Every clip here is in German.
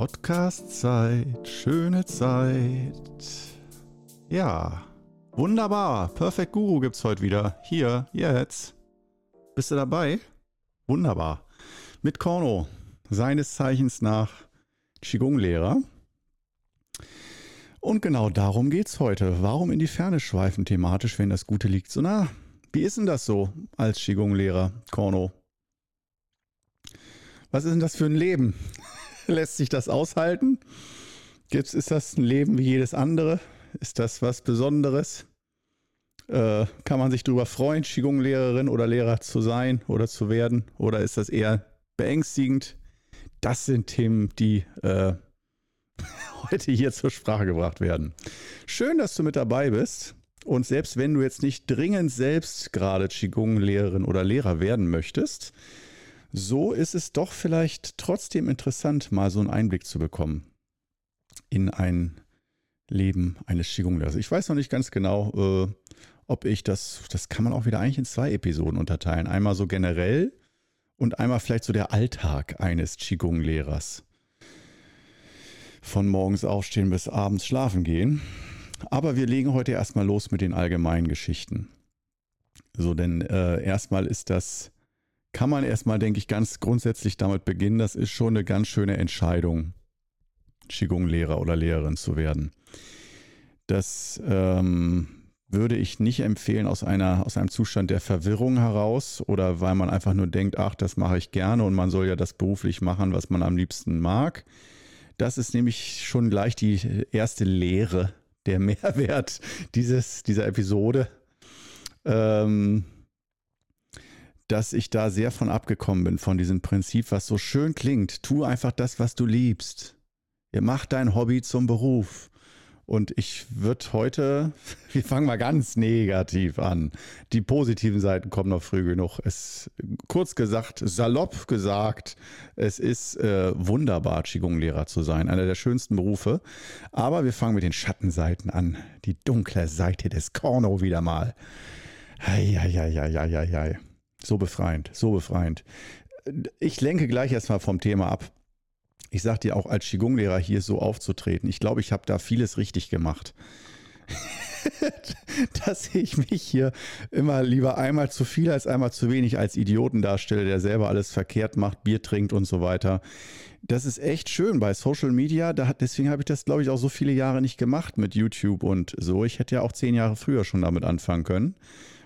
Podcast-Zeit, schöne Zeit. Ja, wunderbar. Perfect Guru gibt's heute wieder. Hier, jetzt. Bist du dabei? Wunderbar. Mit Korno, seines Zeichens nach Qigong-Lehrer. Und genau darum geht's heute. Warum in die Ferne schweifen thematisch, wenn das Gute liegt so nah? Wie ist denn das so als Qigong-Lehrer, Korno? Was ist denn das für ein Leben? Lässt sich das aushalten? Gibt's, ist das ein Leben wie jedes andere? Ist das was Besonderes? Äh, kann man sich darüber freuen, Qigong-Lehrerin oder Lehrer zu sein oder zu werden? Oder ist das eher beängstigend? Das sind Themen, die äh, heute hier zur Sprache gebracht werden. Schön, dass du mit dabei bist. Und selbst wenn du jetzt nicht dringend selbst gerade Qigong-Lehrerin oder Lehrer werden möchtest, so ist es doch vielleicht trotzdem interessant, mal so einen Einblick zu bekommen in ein Leben eines Qigong-Lehrers. Ich weiß noch nicht ganz genau, äh, ob ich das, das kann man auch wieder eigentlich in zwei Episoden unterteilen. Einmal so generell und einmal vielleicht so der Alltag eines Qigong-Lehrers. Von morgens aufstehen bis abends schlafen gehen. Aber wir legen heute erstmal los mit den allgemeinen Geschichten. So, denn äh, erstmal ist das kann man erstmal, denke ich, ganz grundsätzlich damit beginnen. Das ist schon eine ganz schöne Entscheidung, Qigong-Lehrer oder Lehrerin zu werden. Das ähm, würde ich nicht empfehlen aus, einer, aus einem Zustand der Verwirrung heraus oder weil man einfach nur denkt, ach, das mache ich gerne und man soll ja das beruflich machen, was man am liebsten mag. Das ist nämlich schon gleich die erste Lehre, der Mehrwert dieses, dieser Episode. Ähm, dass ich da sehr von abgekommen bin, von diesem Prinzip, was so schön klingt. Tu einfach das, was du liebst. Ihr macht dein Hobby zum Beruf. Und ich würde heute, wir fangen mal ganz negativ an. Die positiven Seiten kommen noch früh genug. Es, kurz gesagt, salopp gesagt, es ist äh, wunderbar, Qigong-Lehrer zu sein. Einer der schönsten Berufe. Aber wir fangen mit den Schattenseiten an. Die dunkle Seite des Korno wieder mal. Hei, hei, hei, hei, hei, hei. So befreiend, so befreiend. Ich lenke gleich erstmal vom Thema ab. Ich sag dir auch als Qigong-Lehrer hier so aufzutreten. Ich glaube, ich habe da vieles richtig gemacht. dass ich mich hier immer lieber einmal zu viel als einmal zu wenig als Idioten darstelle, der selber alles verkehrt macht, Bier trinkt und so weiter. Das ist echt schön bei Social Media. Da deswegen habe ich das, glaube ich, auch so viele Jahre nicht gemacht mit YouTube und so. Ich hätte ja auch zehn Jahre früher schon damit anfangen können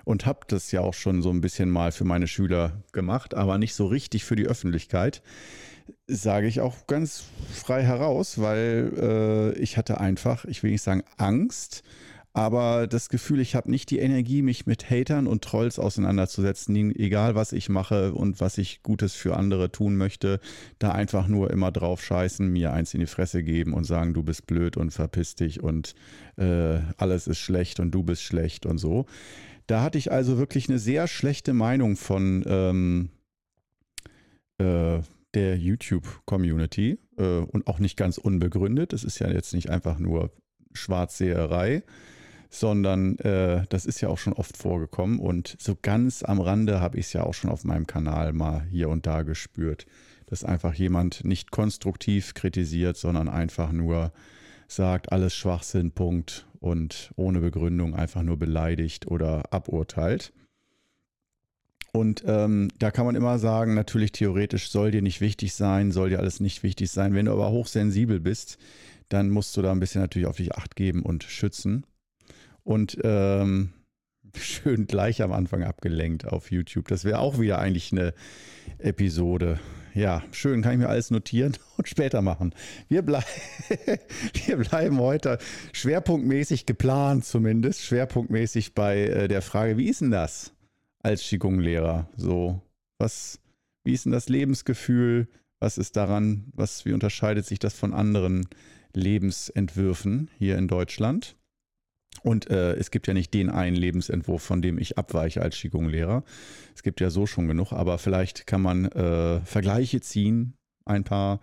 und habe das ja auch schon so ein bisschen mal für meine Schüler gemacht, aber nicht so richtig für die Öffentlichkeit. Sage ich auch ganz frei heraus, weil äh, ich hatte einfach, ich will nicht sagen Angst, aber das Gefühl, ich habe nicht die Energie, mich mit Hatern und Trolls auseinanderzusetzen, egal was ich mache und was ich Gutes für andere tun möchte, da einfach nur immer drauf scheißen, mir eins in die Fresse geben und sagen, du bist blöd und verpiss dich und äh, alles ist schlecht und du bist schlecht und so. Da hatte ich also wirklich eine sehr schlechte Meinung von ähm, äh, der YouTube-Community äh, und auch nicht ganz unbegründet. Es ist ja jetzt nicht einfach nur Schwarzseherei, sondern äh, das ist ja auch schon oft vorgekommen und so ganz am Rande habe ich es ja auch schon auf meinem Kanal mal hier und da gespürt, dass einfach jemand nicht konstruktiv kritisiert, sondern einfach nur sagt, alles Schwachsinn, Punkt und ohne Begründung einfach nur beleidigt oder aburteilt. Und ähm, da kann man immer sagen, natürlich theoretisch soll dir nicht wichtig sein, soll dir alles nicht wichtig sein. Wenn du aber hochsensibel bist, dann musst du da ein bisschen natürlich auf dich acht geben und schützen. Und ähm, schön gleich am Anfang abgelenkt auf YouTube. Das wäre auch wieder eigentlich eine Episode ja, schön, kann ich mir alles notieren und später machen. Wir, blei wir bleiben heute schwerpunktmäßig geplant, zumindest schwerpunktmäßig bei äh, der Frage, wie ist denn das als Qigong-Lehrer? So, was, wie ist denn das Lebensgefühl? Was ist daran, was, wie unterscheidet sich das von anderen Lebensentwürfen hier in Deutschland? Und äh, es gibt ja nicht den einen Lebensentwurf, von dem ich abweiche als Qigong-Lehrer. Es gibt ja so schon genug, aber vielleicht kann man äh, Vergleiche ziehen, ein paar.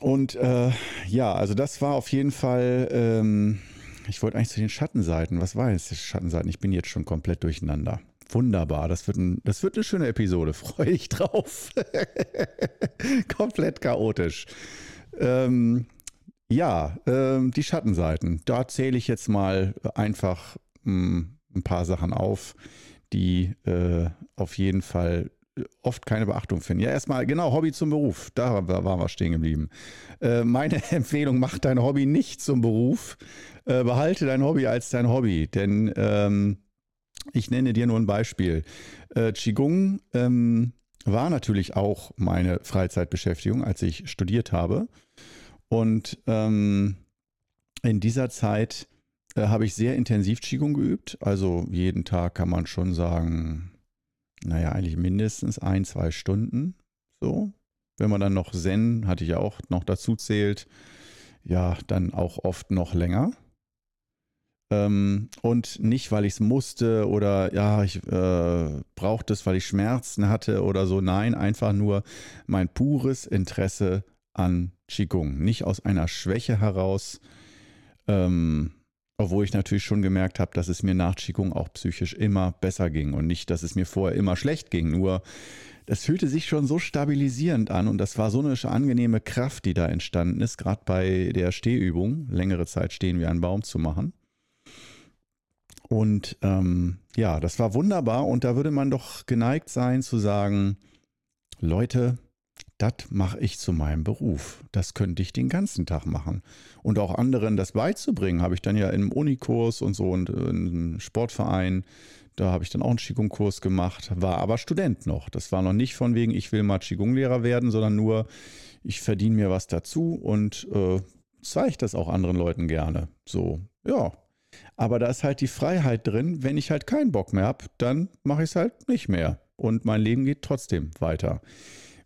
Und äh, ja, also das war auf jeden Fall, ähm, ich wollte eigentlich zu den Schattenseiten. Was war jetzt die Schattenseiten? Ich bin jetzt schon komplett durcheinander. Wunderbar, das wird, ein, das wird eine schöne Episode, freue ich drauf. Komplett chaotisch. Ähm, ja, ähm, die Schattenseiten. Da zähle ich jetzt mal einfach mh, hm, ein paar Sachen auf, die äh, auf jeden Fall oft keine Beachtung finden. Ja, erstmal, genau, Hobby zum Beruf. Da waren wir stehen geblieben. Äh, meine Empfehlung, mach dein Hobby nicht zum Beruf. Äh, behalte dein Hobby als dein Hobby. Denn ähm, ich nenne dir nur ein Beispiel. Äh, Qigong ähm, war natürlich auch meine Freizeitbeschäftigung, als ich studiert habe. Und ähm, in dieser Zeit äh, habe ich sehr intensiv Qigong geübt. Also jeden Tag kann man schon sagen, naja, eigentlich mindestens ein, zwei Stunden. So. Wenn man dann noch Zen, hatte ich ja auch noch dazu zählt, ja, dann auch oft noch länger. Ähm, und nicht, weil ich es musste oder ja, ich äh, brauchte es, weil ich Schmerzen hatte oder so. Nein, einfach nur mein pures Interesse an Qigong. Nicht aus einer Schwäche heraus, ähm, obwohl ich natürlich schon gemerkt habe, dass es mir nach Qigong auch psychisch immer besser ging und nicht, dass es mir vorher immer schlecht ging. Nur das fühlte sich schon so stabilisierend an und das war so eine angenehme Kraft, die da entstanden ist, gerade bei der Stehübung, längere Zeit stehen wie ein Baum zu machen. Und ähm, ja, das war wunderbar und da würde man doch geneigt sein zu sagen, Leute, das mache ich zu meinem Beruf. Das könnte ich den ganzen Tag machen. Und auch anderen das beizubringen, habe ich dann ja im Unikurs und so und äh, im Sportverein, da habe ich dann auch einen Qigong-Kurs gemacht, war aber Student noch. Das war noch nicht von wegen, ich will mal Qigong-Lehrer werden, sondern nur, ich verdiene mir was dazu und äh, zeige das auch anderen Leuten gerne. So, ja. Aber da ist halt die Freiheit drin, wenn ich halt keinen Bock mehr habe, dann mache ich es halt nicht mehr. Und mein Leben geht trotzdem weiter.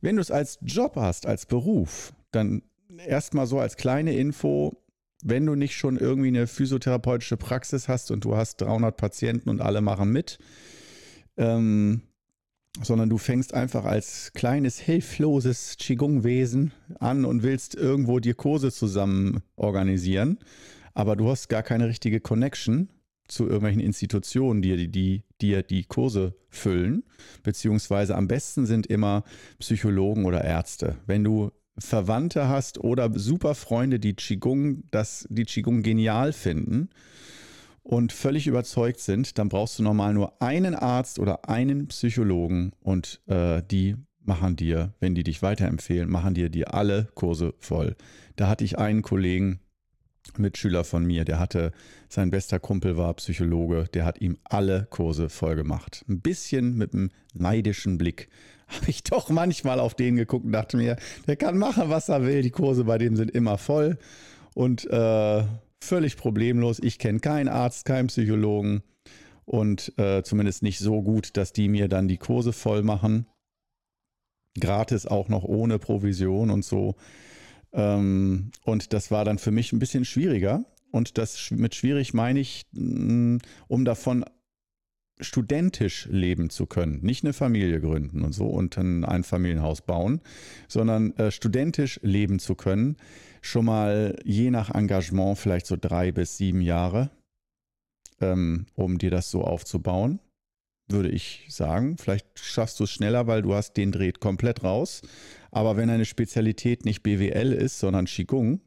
Wenn du es als Job hast, als Beruf, dann erstmal so als kleine Info, wenn du nicht schon irgendwie eine physiotherapeutische Praxis hast und du hast 300 Patienten und alle machen mit, ähm, sondern du fängst einfach als kleines, hilfloses Qigong-Wesen an und willst irgendwo dir Kurse zusammen organisieren, aber du hast gar keine richtige Connection zu irgendwelchen Institutionen, die dir die, die, Kurse füllen, beziehungsweise am besten sind immer Psychologen oder Ärzte. Wenn du Verwandte hast oder super Freunde, die Qigong, das, die Qigong genial finden und völlig überzeugt sind, dann brauchst du normal nur einen Arzt oder einen Psychologen und äh, die machen dir, wenn die dich weiterempfehlen, machen dir die alle Kurse voll. Da hatte ich einen Kollegen, Mitschüler von mir, der hatte, sein bester Kumpel war Psychologe, der hat ihm alle Kurse voll gemacht. Ein bisschen mit einem neidischen Blick habe ich doch manchmal auf den geguckt und dachte mir, der kann machen, was er will. Die Kurse bei dem sind immer voll und äh, völlig problemlos. Ich kenne keinen Arzt, keinen Psychologen und äh, zumindest nicht so gut, dass die mir dann die Kurse voll machen. Gratis auch noch ohne Provision und so. Ähm, und das war dann für mich ein bisschen schwieriger. Und das mit schwierig meine ich, mm, um davon studentisch leben zu können, nicht eine Familie gründen und so und ein Familienhaus bauen, sondern äh, studentisch leben zu können, schon mal je nach Engagement vielleicht so drei bis sieben Jahre, ähm, um dir das so aufzubauen würde ich sagen. Vielleicht schaffst du es schneller, weil du hast den Dreh komplett raus. Aber wenn deine Spezialität nicht BWL ist, sondern Qigong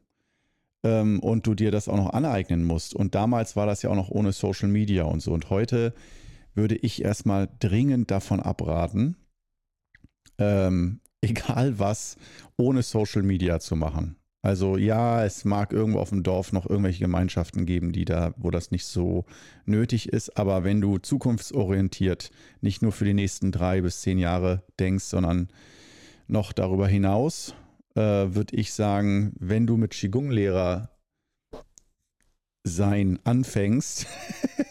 ähm, und du dir das auch noch aneignen musst, und damals war das ja auch noch ohne Social Media und so, und heute würde ich erstmal dringend davon abraten, ähm, egal was, ohne Social Media zu machen. Also ja, es mag irgendwo auf dem Dorf noch irgendwelche Gemeinschaften geben, die da, wo das nicht so nötig ist. Aber wenn du zukunftsorientiert nicht nur für die nächsten drei bis zehn Jahre denkst, sondern noch darüber hinaus, äh, würde ich sagen, wenn du mit Qigong-Lehrer sein anfängst,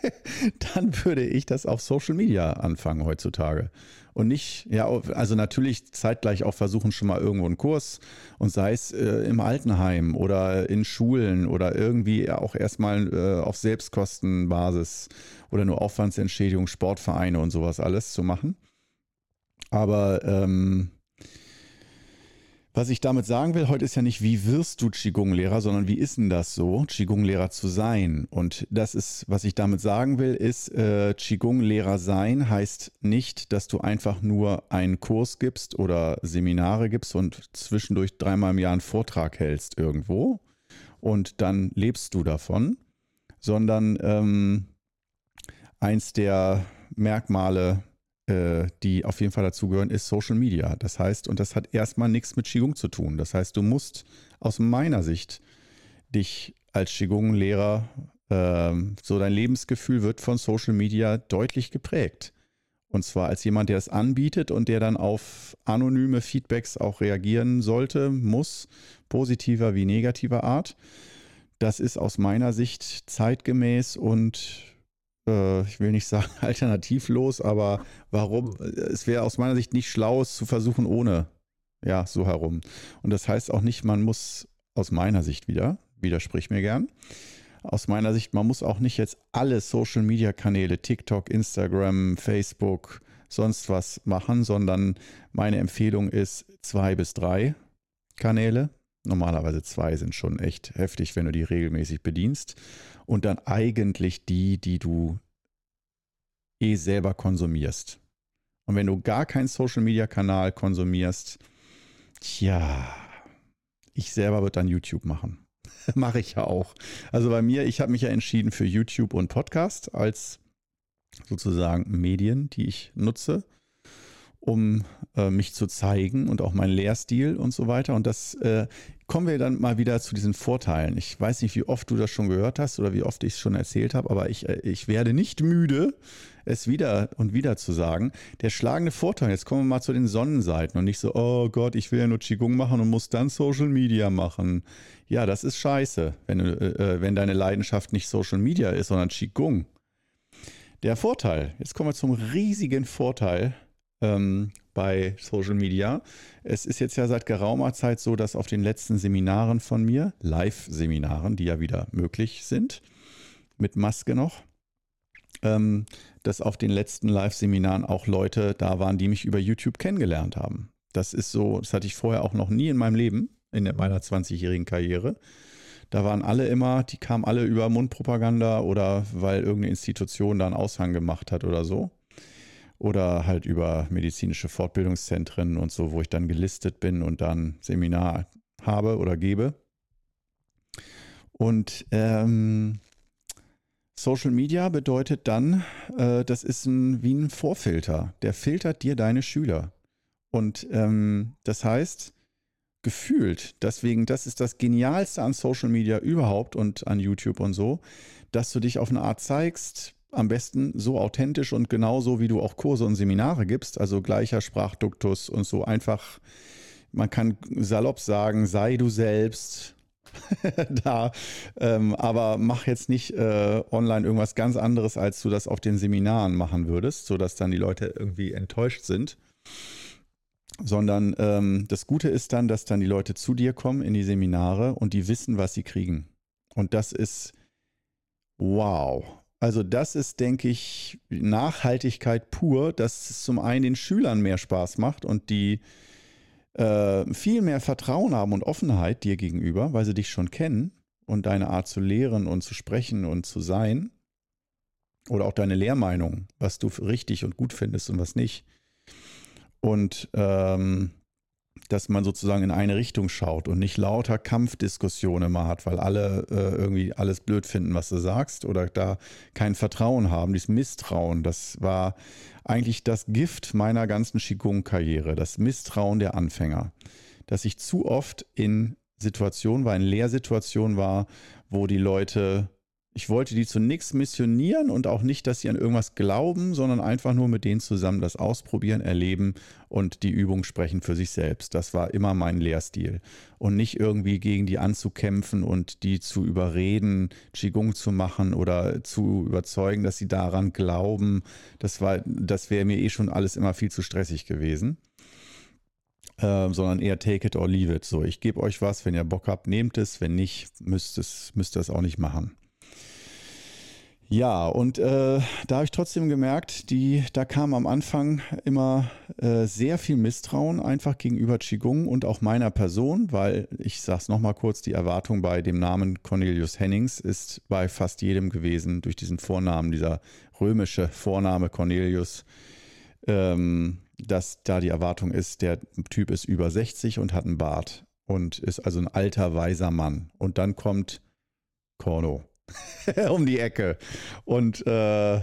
dann würde ich das auf Social Media anfangen heutzutage. Und nicht, ja, also natürlich zeitgleich auch versuchen, schon mal irgendwo einen Kurs und sei es äh, im Altenheim oder in Schulen oder irgendwie auch erstmal äh, auf Selbstkostenbasis oder nur Aufwandsentschädigung, Sportvereine und sowas alles zu machen. Aber ähm, Was ich damit sagen will, heute ist ja nicht, wie wirst du Qigong-Lehrer, sondern wie ist denn das so, Qigong-Lehrer zu sein? Und das ist, was ich damit sagen will, ist, äh, Qigong-Lehrer sein heißt nicht, dass du einfach nur einen Kurs gibst oder Seminare gibst und zwischendurch dreimal im Jahr einen Vortrag hältst irgendwo und dann lebst du davon, sondern ähm, eins der Merkmale die auf jeden Fall dazugehören, ist Social Media. Das heißt, und das hat erstmal nichts mit Qigong zu tun. Das heißt, du musst aus meiner Sicht dich als Qigong-Lehrer, äh, so dein Lebensgefühl wird von Social Media deutlich geprägt. Und zwar als jemand, der es anbietet und der dann auf anonyme Feedbacks auch reagieren sollte, muss, positiver wie negativer Art. Das ist aus meiner Sicht zeitgemäß und äh, ich will nicht sagen alternativlos, aber warum? Es wäre aus meiner Sicht nicht schlau, es zu versuchen ohne, ja, so herum. Und das heißt auch nicht, man muss aus meiner Sicht wieder, widersprich mir gern, aus meiner Sicht, man muss auch nicht jetzt alle Social-Media-Kanäle, TikTok, Instagram, Facebook, sonst was machen, sondern meine Empfehlung ist zwei bis drei Kanäle. Normalerweise zwei sind schon echt heftig, wenn du die regelmäßig bedienst und dann eigentlich die, die du eh selber konsumierst. Und wenn du gar keinen Social-Media-Kanal konsumierst, tja, ich selber würde dann YouTube machen. Mache ich ja auch. Also bei mir, ich habe mich ja entschieden für YouTube und Podcast als sozusagen Medien, die ich nutze um äh, mich zu zeigen und auch meinen Lehrstil und so weiter. Und das äh, kommen wir dann mal wieder zu diesen Vorteilen. Ich weiß nicht, wie oft du das schon gehört hast oder wie oft ich es schon erzählt habe, aber ich, äh, ich werde nicht müde, es wieder und wieder zu sagen. Der schlagende Vorteil, jetzt kommen wir mal zu den Sonnenseiten und nicht so, oh Gott, ich will ja nur Qigong machen und muss dann Social Media machen. Ja, das ist scheiße, wenn, du, äh, äh, wenn deine Leidenschaft nicht Social Media ist, sondern Qigong. Der Vorteil, jetzt kommen wir zum riesigen Vorteil ähm, bei Social Media. Es ist jetzt ja seit geraumer Zeit so, dass auf den letzten Seminaren von mir, Live-Seminaren, die ja wieder möglich sind, mit Maske noch, ähm, dass auf den letzten Live-Seminaren auch Leute da waren, die mich über YouTube kennengelernt haben. Das ist so, das hatte ich vorher auch noch nie in meinem Leben, in meiner 20-jährigen Karriere. Da waren alle immer, die kamen alle über Mundpropaganda oder weil irgendeine Institution da einen Aushang gemacht hat oder so oder halt über medizinische Fortbildungszentren und so, wo ich dann gelistet bin und dann Seminar habe oder gebe. Und ähm, Social Media bedeutet dann, äh, das ist ein, wie ein Vorfilter. Der filtert dir deine Schüler. Und ähm, das heißt, gefühlt, deswegen, das ist das Genialste an Social Media überhaupt und an YouTube und so, dass du dich auf eine Art zeigst, am besten so authentisch und genauso, wie du auch Kurse und Seminare gibst, also gleicher Sprachduktus und so einfach, man kann salopp sagen, sei du selbst da, ähm, aber mach jetzt nicht äh, online irgendwas ganz anderes, als du das auf den Seminaren machen würdest, sodass dann die Leute irgendwie enttäuscht sind. Sondern ähm, das Gute ist dann, dass dann die Leute zu dir kommen in die Seminare und die wissen, was sie kriegen. Und das ist wow. Also das ist, denke ich, Nachhaltigkeit pur, dass es zum einen den Schülern mehr Spaß macht und die äh, viel mehr Vertrauen haben und Offenheit dir gegenüber, weil sie dich schon kennen und deine Art zu lehren und zu sprechen und zu sein. Oder auch deine Lehrmeinung, was du richtig und gut findest und was nicht. Und ähm, dass man sozusagen in eine Richtung schaut und nicht lauter Kampfdiskussionen immer hat, weil alle äh, irgendwie alles blöd finden, was du sagst oder da kein Vertrauen haben, dieses Misstrauen, das war eigentlich das Gift meiner ganzen Qigong-Karriere, das Misstrauen der Anfänger, dass ich zu oft in Situationen war, in Lehrsituationen war, wo die Leute ich wollte die zu nichts missionieren und auch nicht, dass sie an irgendwas glauben, sondern einfach nur mit denen zusammen das ausprobieren, erleben und die Übung sprechen für sich selbst. Das war immer mein Lehrstil. Und nicht irgendwie gegen die anzukämpfen und die zu überreden, Qigong zu machen oder zu überzeugen, dass sie daran glauben. Das war, das wäre mir eh schon alles immer viel zu stressig gewesen. Äh, sondern eher take it or leave it. So, ich gebe euch was, wenn ihr Bock habt, nehmt es, wenn nicht, müsst es, müsst ihr es auch nicht machen. Ja, und äh, da habe ich trotzdem gemerkt, die, da kam am Anfang immer äh, sehr viel Misstrauen einfach gegenüber Qigong und auch meiner Person, weil ich sage es nochmal kurz, die Erwartung bei dem Namen Cornelius Hennings ist bei fast jedem gewesen durch diesen Vornamen, dieser römische Vorname Cornelius, ähm, dass da die Erwartung ist, der Typ ist über 60 und hat einen Bart und ist also ein alter, weiser Mann. Und dann kommt Corno um die Ecke. Und äh,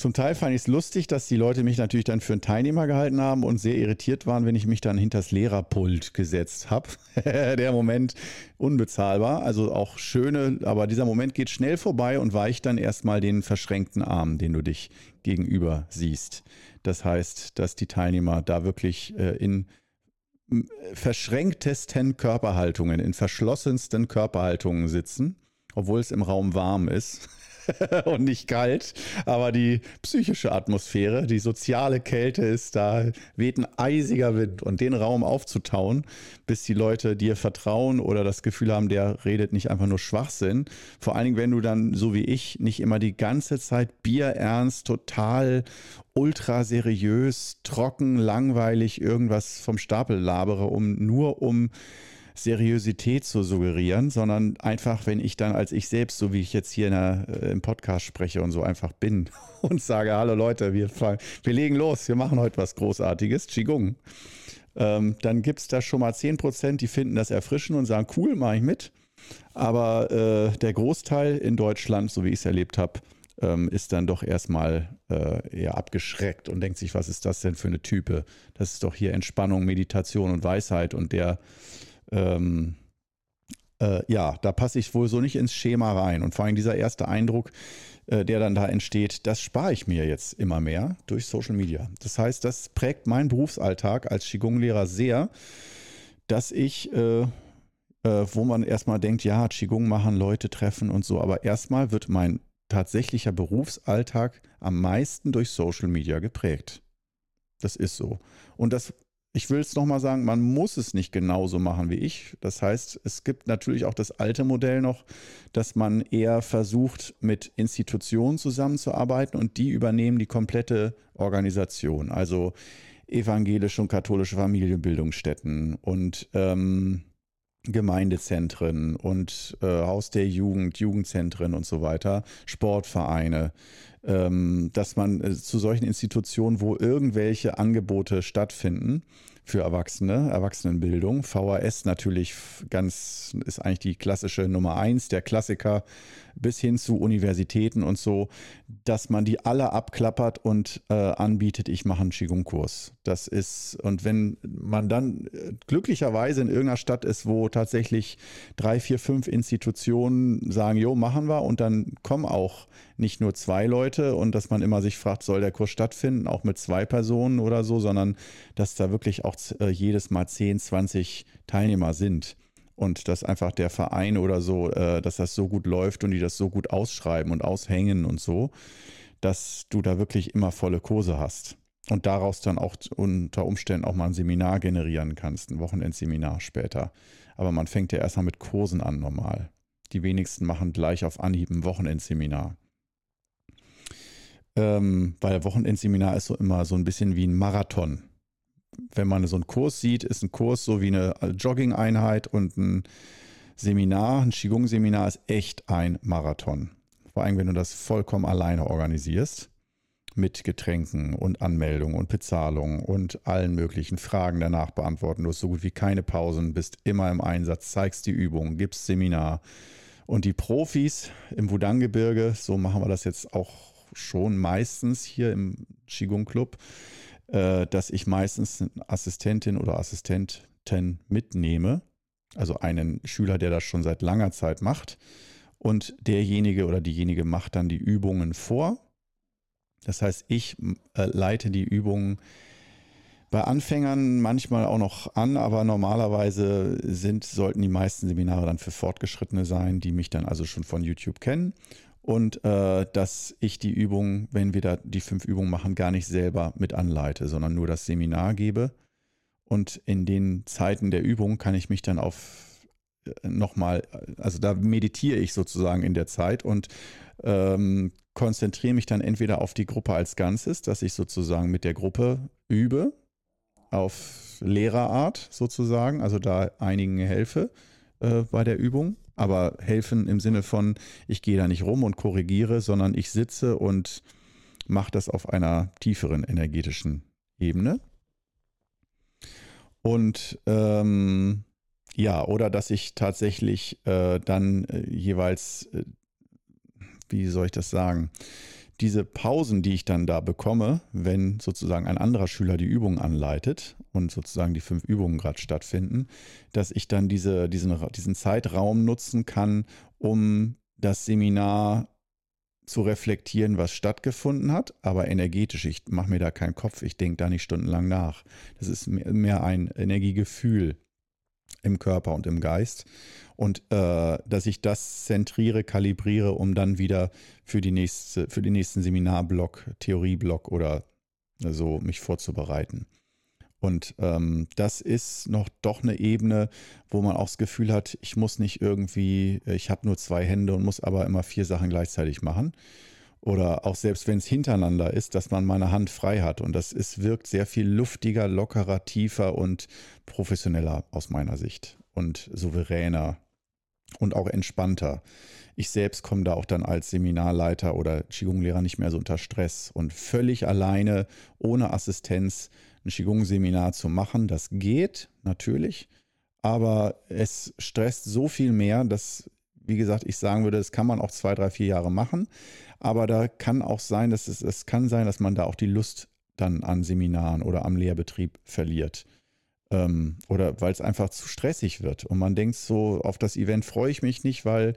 zum Teil fand ich es lustig, dass die Leute mich natürlich dann für einen Teilnehmer gehalten haben und sehr irritiert waren, wenn ich mich dann hinters Lehrerpult gesetzt habe. Der Moment unbezahlbar, also auch schöne, aber dieser Moment geht schnell vorbei und weicht dann erstmal den verschränkten Arm, den du dich gegenüber siehst. Das heißt, dass die Teilnehmer da wirklich äh, in verschränktesten Körperhaltungen, in verschlossensten Körperhaltungen sitzen obwohl es im Raum warm ist und nicht kalt. Aber die psychische Atmosphäre, die soziale Kälte ist da, weht ein eisiger Wind. Und den Raum aufzutauen, bis die Leute dir vertrauen oder das Gefühl haben, der redet nicht einfach nur Schwachsinn. Vor allen Dingen, wenn du dann, so wie ich, nicht immer die ganze Zeit bierernst, total ultra seriös, trocken, langweilig irgendwas vom Stapel labere, um nur um Seriosität zu suggerieren, sondern einfach, wenn ich dann als ich selbst, so wie ich jetzt hier der, äh, im Podcast spreche und so einfach bin und sage, hallo Leute, wir, wir legen los, wir machen heute was Großartiges, Qigong. Ähm, dann gibt es da schon mal 10 Prozent, die finden das erfrischend und sagen, cool, mache ich mit. Aber äh, der Großteil in Deutschland, so wie ich es erlebt habe, ähm, ist dann doch erstmal äh, eher abgeschreckt und denkt sich, was ist das denn für eine Type? Das ist doch hier Entspannung, Meditation und Weisheit und der ähm, äh, ja, da passe ich wohl so nicht ins Schema rein. Und vor allem dieser erste Eindruck, äh, der dann da entsteht, das spare ich mir jetzt immer mehr durch Social Media. Das heißt, das prägt meinen Berufsalltag als Qigong-Lehrer sehr, dass ich, äh, äh wo man erstmal denkt, ja, Qigong machen, Leute treffen und so, aber erstmal wird mein tatsächlicher Berufsalltag am meisten durch Social Media geprägt. Das ist so. Und das ich will es nochmal sagen, man muss es nicht genauso machen wie ich. Das heißt, es gibt natürlich auch das alte Modell noch, dass man eher versucht, mit Institutionen zusammenzuarbeiten und die übernehmen die komplette Organisation. Also evangelische und katholische Familienbildungsstätten und ähm, Gemeindezentren und äh, Haus der Jugend, Jugendzentren und so weiter, Sportvereine, dass man äh, zu solchen Institutionen, wo irgendwelche Angebote stattfinden, für Erwachsene, Erwachsenenbildung. VHS natürlich ganz, ist eigentlich die klassische Nummer eins, der Klassiker, bis hin zu Universitäten und so, dass man die alle abklappert und äh, anbietet, ich mache einen Qigong-Kurs. Das ist, und wenn man dann äh, glücklicherweise in irgendeiner Stadt ist, wo tatsächlich drei, vier, fünf Institutionen sagen, jo, machen wir, und dann kommen auch nicht nur zwei Leute und dass man immer sich fragt, soll der Kurs stattfinden, auch mit zwei Personen oder so, sondern dass da wirklich auch äh, jedes Mal 10, 20 Teilnehmer sind und dass einfach der Verein oder so, äh, dass das so gut läuft und die das so gut ausschreiben und aushängen und so, dass du da wirklich immer volle Kurse hast und daraus dann auch unter Umständen auch mal ein Seminar generieren kannst, ein Wochenendseminar später. Aber man fängt ja erstmal mit Kursen an normal. Die wenigsten machen gleich auf Anhieb ein Wochenendseminar. Ähm, weil Wochenendseminar ist so immer so ein bisschen wie ein Marathon. Wenn man so einen Kurs sieht, ist ein Kurs so wie eine Jogging-Einheit und ein Seminar, ein Qigong-Seminar ist echt ein Marathon. Vor allem, wenn du das vollkommen alleine organisierst. Mit Getränken und Anmeldung und Bezahlung und allen möglichen Fragen danach beantworten. Du hast so gut wie keine Pausen, bist immer im Einsatz, zeigst die Übung, gibst Seminar. Und die Profis im Wudang-Gebirge, so machen wir das jetzt auch schon meistens hier im Qigong Club, äh, dass ich meistens eine Assistentin oder Assistenten mitnehme, also einen Schüler, der das schon seit langer Zeit macht. Und derjenige oder diejenige macht dann die Übungen vor. Das heißt, ich äh, leite die Übungen bei Anfängern manchmal auch noch an, aber normalerweise sind, sollten die meisten Seminare dann für Fortgeschrittene sein, die mich dann also schon von YouTube kennen und äh, dass ich die Übung, wenn wir da die fünf Übungen machen, gar nicht selber mit anleite, sondern nur das Seminar gebe. Und in den Zeiten der Übung kann ich mich dann auf äh, nochmal, also da meditiere ich sozusagen in der Zeit und ähm, konzentriere mich dann entweder auf die Gruppe als Ganzes, dass ich sozusagen mit der Gruppe übe, auf Lehrerart sozusagen, also da einigen helfe äh, bei der Übung, aber helfen im Sinne von, ich gehe da nicht rum und korrigiere, sondern ich sitze und mache das auf einer tieferen energetischen Ebene. Und ähm, ja, oder dass ich tatsächlich äh, dann äh, jeweils, äh, wie soll ich das sagen, diese Pausen, die ich dann da bekomme, wenn sozusagen ein anderer Schüler die Übung anleitet und sozusagen die fünf Übungen gerade stattfinden, dass ich dann diese, diesen, diesen Zeitraum nutzen kann, um das Seminar zu reflektieren, was stattgefunden hat, aber energetisch, ich mache mir da keinen Kopf, ich denke da nicht stundenlang nach. Das ist mehr ein Energiegefühl im Körper und im Geist. Und äh, dass ich das zentriere, kalibriere, um dann wieder für, die nächste, für den nächsten Seminarblock, Theorieblock oder so mich vorzubereiten. Und ähm, das ist noch doch eine Ebene, wo man auch das Gefühl hat, ich muss nicht irgendwie, ich habe nur zwei Hände und muss aber immer vier Sachen gleichzeitig machen. Oder auch selbst wenn es hintereinander ist, dass man meine Hand frei hat. Und das ist, wirkt sehr viel luftiger, lockerer, tiefer und professioneller aus meiner Sicht. Und souveräner und auch entspannter. Ich selbst komme da auch dann als Seminarleiter oder Qigong-Lehrer nicht mehr so unter Stress und völlig alleine, ohne Assistenz ein Qigong-Seminar zu machen. Das geht natürlich, aber es stresst so viel mehr, dass, wie gesagt, ich sagen würde, das kann man auch zwei, drei, vier Jahre machen. Aber da kann auch sein, dass es, es kann sein, dass man da auch die Lust dann an Seminaren oder am Lehrbetrieb verliert. Ähm, oder weil es einfach zu stressig wird. Und man denkt so, auf das Event freue ich mich nicht, weil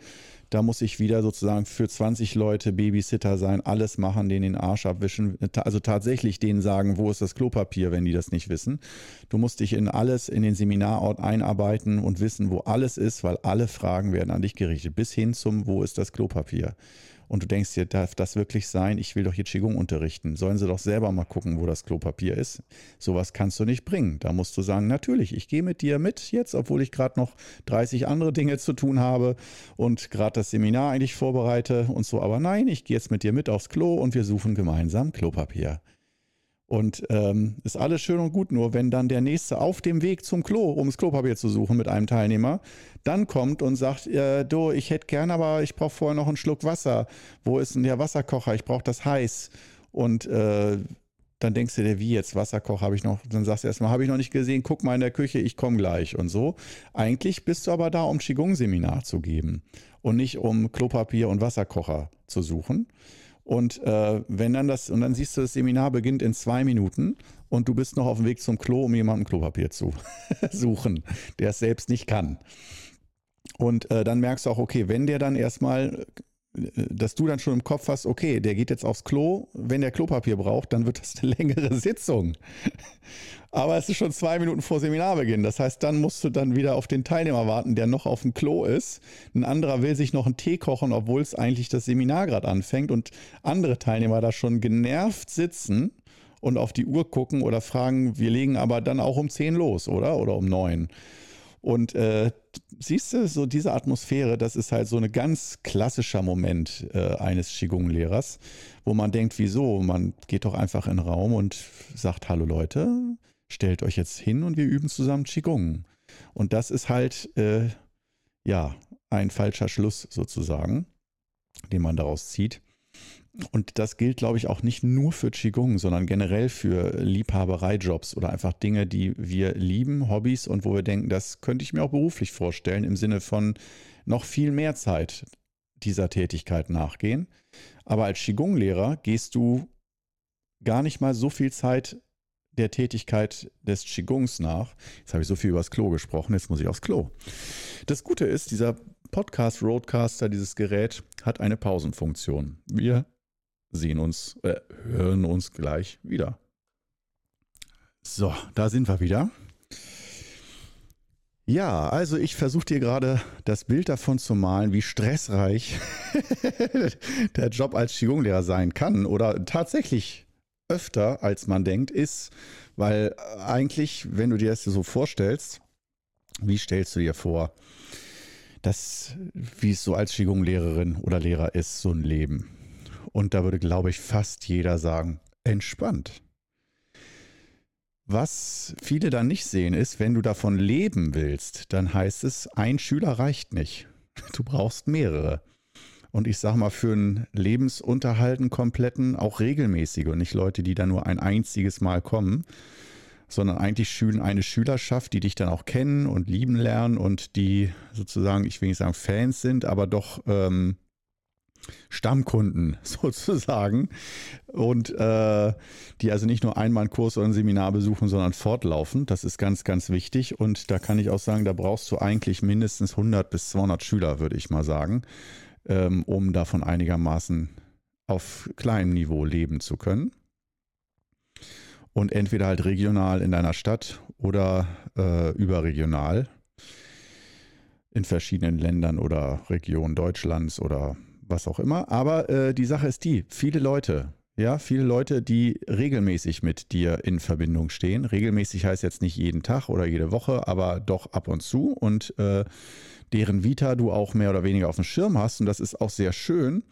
da muss ich wieder sozusagen für 20 Leute Babysitter sein, alles machen, denen den Arsch abwischen. Also tatsächlich denen sagen, wo ist das Klopapier, wenn die das nicht wissen. Du musst dich in alles, in den Seminarort einarbeiten und wissen, wo alles ist, weil alle Fragen werden an dich gerichtet. Bis hin zum, wo ist das Klopapier und du denkst dir, darf das wirklich sein? Ich will doch hier Qigong unterrichten. Sollen sie doch selber mal gucken, wo das Klopapier ist. Sowas kannst du nicht bringen. Da musst du sagen, natürlich, ich gehe mit dir mit jetzt, obwohl ich gerade noch 30 andere Dinge zu tun habe und gerade das Seminar eigentlich vorbereite und so. Aber nein, ich gehe jetzt mit dir mit aufs Klo und wir suchen gemeinsam Klopapier. Und ähm, ist alles schön und gut, nur wenn dann der Nächste auf dem Weg zum Klo, um das Klopapier zu suchen mit einem Teilnehmer, dann kommt und sagt, äh, du, ich hätte gern, aber ich brauche vorher noch einen Schluck Wasser. Wo ist denn der Wasserkocher? Ich brauche das heiß. Und äh, dann denkst du dir, wie jetzt Wasserkocher habe ich noch? Dann sagst du erstmal, habe ich noch nicht gesehen, guck mal in der Küche, ich komme gleich und so. Eigentlich bist du aber da, um Qigong-Seminar zu geben und nicht um Klopapier und Wasserkocher zu suchen. Und äh, wenn dann das, und dann siehst du, das Seminar beginnt in zwei Minuten und du bist noch auf dem Weg zum Klo, um jemandem Klopapier zu suchen, der es selbst nicht kann. Und äh, dann merkst du auch, okay, wenn der dann erstmal, dass du dann schon im Kopf hast, okay, der geht jetzt aufs Klo, wenn der Klopapier braucht, dann wird das eine längere Sitzung. Aber es ist schon zwei Minuten vor Seminarbeginn. Das heißt, dann musst du dann wieder auf den Teilnehmer warten, der noch auf dem Klo ist. Ein anderer will sich noch einen Tee kochen, obwohl es eigentlich das Seminar gerade anfängt und andere Teilnehmer da schon genervt sitzen und auf die Uhr gucken oder fragen, wir legen aber dann auch um zehn los, oder? Oder um neun. Und äh, siehst du, so diese Atmosphäre, das ist halt so ein ganz klassischer Moment äh, eines Qigong-Lehrers, wo man denkt, wieso? Man geht doch einfach in den Raum und sagt, hallo Leute, stellt euch jetzt hin und wir üben zusammen Qigong. Und das ist halt, äh, ja, ein falscher Schluss sozusagen, den man daraus zieht. Und das gilt, glaube ich, auch nicht nur für Qigong, sondern generell für Liebhabereijobs oder einfach Dinge, die wir lieben, Hobbys und wo wir denken, das könnte ich mir auch beruflich vorstellen, im Sinne von noch viel mehr Zeit dieser Tätigkeit nachgehen. Aber als Qigong-Lehrer gehst du gar nicht mal so viel Zeit der Tätigkeit des Qigongs nach. Jetzt habe ich so viel übers Klo gesprochen, jetzt muss ich aufs Klo. Das Gute ist, dieser Podcast Roadcaster, dieses Gerät, hat eine Pausenfunktion. Wir sehen uns, äh, hören uns gleich wieder. So, da sind wir wieder. Ja, also ich versuche dir gerade das Bild davon zu malen, wie stressreich der Job als Qigong-Lehrer sein kann oder tatsächlich öfter, als man denkt, ist, weil eigentlich, wenn du dir das so vorstellst, wie stellst du dir vor? das, wie es so als Qigong-Lehrerin oder Lehrer ist, so ein Leben. Und da würde, glaube ich, fast jeder sagen, entspannt. Was viele dann nicht sehen ist, wenn du davon leben willst, dann heißt es, ein Schüler reicht nicht. Du brauchst mehrere. Und ich sage mal, für einen Lebensunterhalt einen kompletten, auch regelmäßige und nicht Leute, die da nur ein einziges Mal kommen, sondern eigentlich Schülen eine Schülerschaft, die dich dann auch kennen und lieben lernen und die sozusagen, ich will nicht sagen Fans sind, aber doch ähm, Stammkunden sozusagen und äh, die also nicht nur einmal einen Kurs oder ein Seminar besuchen, sondern fortlaufend. Das ist ganz, ganz wichtig und da kann ich auch sagen, da brauchst du eigentlich mindestens 100 bis 200 Schüler, würde ich mal sagen, ähm, um davon einigermaßen auf kleinem Niveau leben zu können. Und entweder halt regional in deiner Stadt oder äh, überregional in verschiedenen Ländern oder Regionen Deutschlands oder was auch immer. Aber äh, die Sache ist die, viele Leute, ja, viele Leute, die regelmäßig mit dir in Verbindung stehen. Regelmäßig heißt jetzt nicht jeden Tag oder jede Woche, aber doch ab und zu und äh, deren Vita du auch mehr oder weniger auf dem Schirm hast. Und das ist auch sehr schön.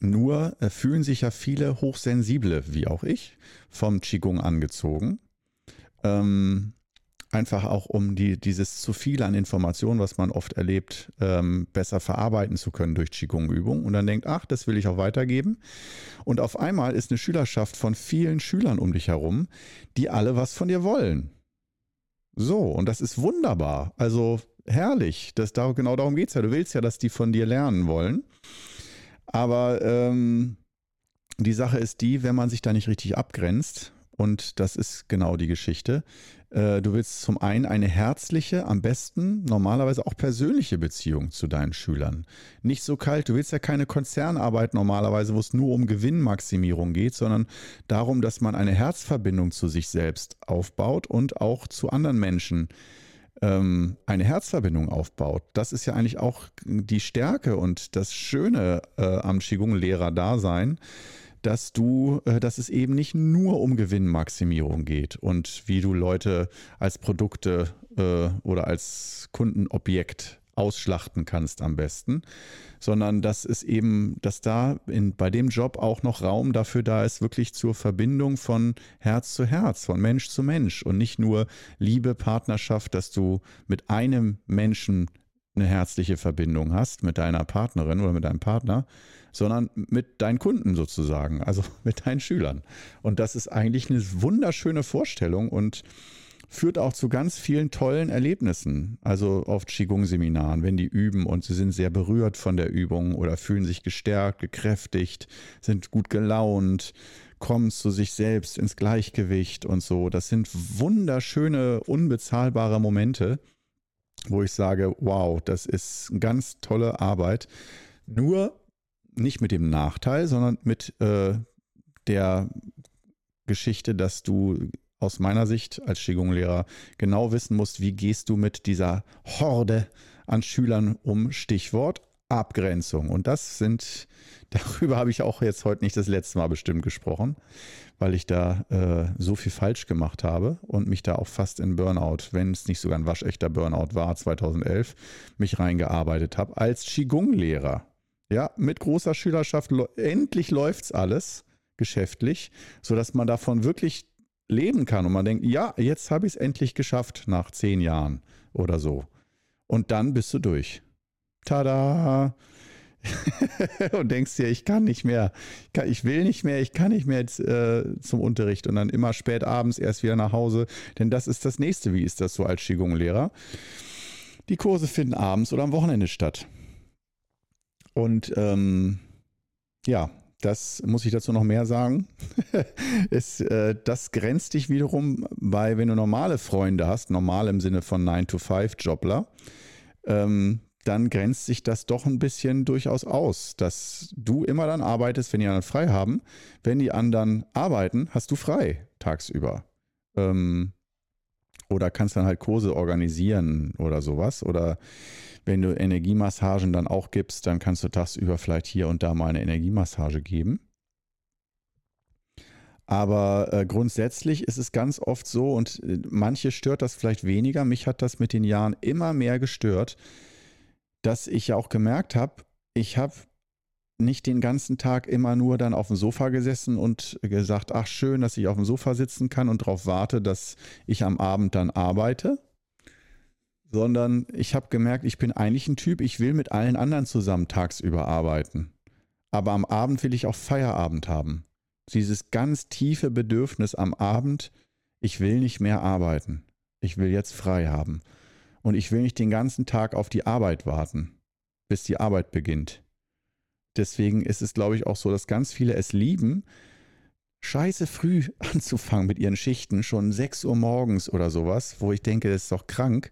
Nur äh, fühlen sich ja viele Hochsensible, wie auch ich, vom Qigong angezogen. Ähm, einfach auch um die, dieses zu viel an Informationen, was man oft erlebt, ähm, besser verarbeiten zu können durch Qigong-Übungen und dann denkt, ach, das will ich auch weitergeben. Und auf einmal ist eine Schülerschaft von vielen Schülern um dich herum, die alle was von dir wollen. So, und das ist wunderbar. Also herrlich. Das, da, genau darum geht es ja. Du willst ja, dass die von dir lernen wollen. Aber ähm, die Sache ist die, wenn man sich da nicht richtig abgrenzt, und das ist genau die Geschichte, äh, du willst zum einen eine herzliche, am besten normalerweise auch persönliche Beziehung zu deinen Schülern. Nicht so kalt, du willst ja keine Konzernarbeit normalerweise, wo es nur um Gewinnmaximierung geht, sondern darum, dass man eine Herzverbindung zu sich selbst aufbaut und auch zu anderen Menschen ähm, eine Herzverbindung aufbaut. Das ist ja eigentlich auch die Stärke und das Schöne äh, am Qigong-Lehrer-Dasein dass du, äh, dass es eben nicht nur um Gewinnmaximierung geht und wie du Leute als Produkte äh, oder als Kundenobjekt ausschlachten kannst am besten, sondern dass es eben, dass da in, bei dem Job auch noch Raum dafür da ist, wirklich zur Verbindung von Herz zu Herz, von Mensch zu Mensch und nicht nur Liebe, Partnerschaft, dass du mit einem Menschen eine herzliche Verbindung hast, mit deiner Partnerin oder mit deinem Partner, sondern mit deinen Kunden sozusagen, also mit deinen Schülern. Und das ist eigentlich eine wunderschöne Vorstellung und führt auch zu ganz vielen tollen Erlebnissen. Also auf Qigong-Seminaren, wenn die üben und sie sind sehr berührt von der Übung oder fühlen sich gestärkt, gekräftigt, sind gut gelaunt, kommen zu sich selbst ins Gleichgewicht und so. Das sind wunderschöne, unbezahlbare Momente, wo ich sage, wow, das ist ganz tolle Arbeit. Nur nicht mit dem Nachteil, sondern mit äh, der Geschichte, dass du aus meiner Sicht als Qigong-Lehrer genau wissen musst, wie gehst du mit dieser Horde an Schülern um, Stichwort Abgrenzung. Und das sind, darüber habe ich auch jetzt heute nicht das letzte Mal bestimmt gesprochen, weil ich da äh, so viel falsch gemacht habe und mich da auch fast in Burnout, wenn es nicht sogar ein waschechter Burnout war, 2011, mich reingearbeitet habe als Qigong-Lehrer. Ja, mit großer Schülerschaft, endlich läuft es alles geschäftlich, sodass man davon wirklich leben kann und man denkt, ja, jetzt habe ich es endlich geschafft nach zehn Jahren oder so. Und dann bist du durch. Tada! und denkst dir, ich kann nicht mehr, ich, will nicht mehr, ich kann nicht mehr jetzt, äh, zum Unterricht und dann immer spät abends erst wieder nach Hause, denn das ist das nächste. Wie ist das so als Qigong-Lehrer? Die Kurse finden abends oder am Wochenende statt. Und ähm, ja, das muss ich dazu noch mehr sagen. es, äh, das grenzt dich wiederum bei, wenn du normale Freunde hast, normal im Sinne von 9-to-5-Jobler, ähm, dann grenzt sich das doch ein bisschen durchaus aus, dass du immer dann arbeitest, wenn die anderen frei haben. Wenn die anderen arbeiten, hast du frei tagsüber. Ähm, oder kannst dann halt Kurse organisieren oder sowas. Oder wenn du Energiemassagen dann auch gibst, dann kannst du tagsüber vielleicht hier und da mal eine Energiemassage geben. Aber äh, grundsätzlich ist es ganz oft so und äh, manche stört das vielleicht weniger. Mich hat das mit den Jahren immer mehr gestört, dass ich ja auch gemerkt habe, ich habe nicht den ganzen Tag immer nur dann auf dem Sofa gesessen und gesagt, ach schön, dass ich auf dem Sofa sitzen kann und darauf warte, dass ich am Abend dann arbeite, sondern ich habe gemerkt, ich bin eigentlich ein Typ, ich will mit allen anderen zusammen tagsüber arbeiten. Aber am Abend will ich auch Feierabend haben. Dieses ganz tiefe Bedürfnis am Abend, ich will nicht mehr arbeiten. Ich will jetzt frei haben. Und ich will nicht den ganzen Tag auf die Arbeit warten, bis die Arbeit beginnt. Deswegen ist es, glaube ich, auch so, dass ganz viele es lieben, scheiße früh anzufangen mit ihren Schichten, schon 6 Uhr morgens oder sowas, wo ich denke, das ist doch krank.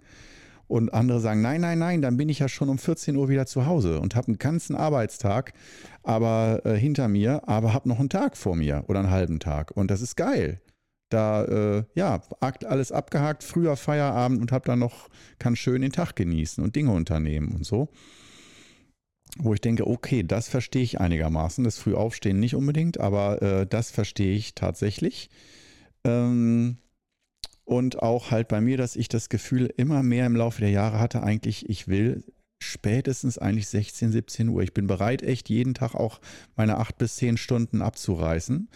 Und andere sagen, nein, nein, nein, dann bin ich ja schon um 14 Uhr wieder zu Hause und habe einen ganzen Arbeitstag aber äh, hinter mir, aber habe noch einen Tag vor mir oder einen halben Tag. Und das ist geil. Da, äh, ja, alles abgehakt, früher Feierabend und habe dann noch, kann schön den Tag genießen und Dinge unternehmen und so wo ich denke, okay, das verstehe ich einigermaßen. Das Frühaufstehen nicht unbedingt, aber äh, das verstehe ich tatsächlich. Ähm, und auch halt bei mir, dass ich das Gefühl immer mehr im Laufe der Jahre hatte, eigentlich, ich will spätestens eigentlich 16, 17 Uhr. Ich bin bereit, echt jeden Tag auch meine acht bis zehn Stunden abzureißen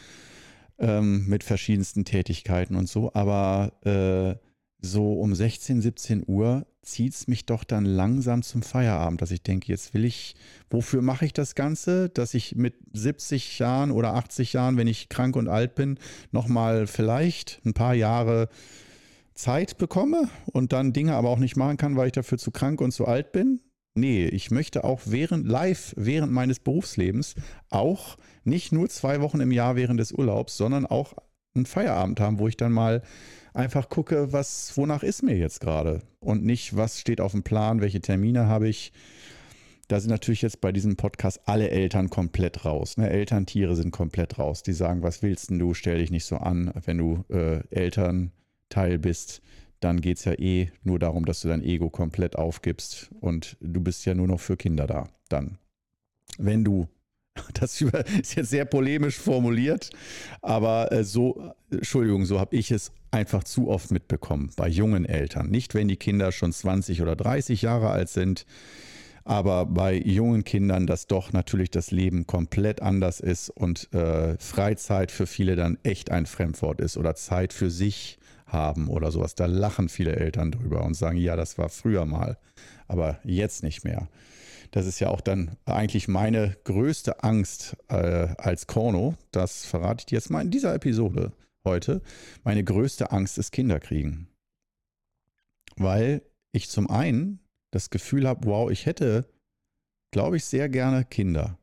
ähm, mit verschiedensten Tätigkeiten und so. Aber äh, so um 16, 17 Uhr zieht es mich doch dann langsam zum Feierabend, dass ich denke, jetzt will ich, wofür mache ich das Ganze? Dass ich mit 70 Jahren oder 80 Jahren, wenn ich krank und alt bin, nochmal vielleicht ein paar Jahre Zeit bekomme und dann Dinge aber auch nicht machen kann, weil ich dafür zu krank und zu alt bin? Nee, ich möchte auch während live während meines Berufslebens auch nicht nur zwei Wochen im Jahr während des Urlaubs, sondern auch einen Feierabend haben, wo ich dann mal einfach gucke, was, wonach ist mir jetzt gerade und nicht, was steht auf dem Plan, welche Termine habe ich. Da sind natürlich jetzt bei diesem Podcast alle Eltern komplett raus. Ne? Elterntiere sind komplett raus. Die sagen, was willst denn du? Stell dich nicht so an, wenn du äh, Elternteil bist. Dann geht es ja eh nur darum, dass du dein Ego komplett aufgibst und du bist ja nur noch für Kinder da. Dann, wenn du das ist jetzt sehr polemisch formuliert, aber äh, so, Entschuldigung, so habe ich es einfach zu oft mitbekommen bei jungen Eltern. Nicht, wenn die Kinder schon 20 oder 30 Jahre alt sind, aber bei jungen Kindern, dass doch natürlich das Leben komplett anders ist und äh, Freizeit für viele dann echt ein Fremdwort ist oder Zeit für sich haben oder sowas. Da lachen viele Eltern drüber und sagen, ja, das war früher mal, aber jetzt nicht mehr. Das ist ja auch dann eigentlich meine größte Angst äh, als Korno. Das verrate ich dir jetzt mal in dieser Episode heute. Meine größte Angst ist Kinderkriegen. Weil ich zum einen das Gefühl habe, wow, ich hätte, glaube ich, sehr gerne Kinder.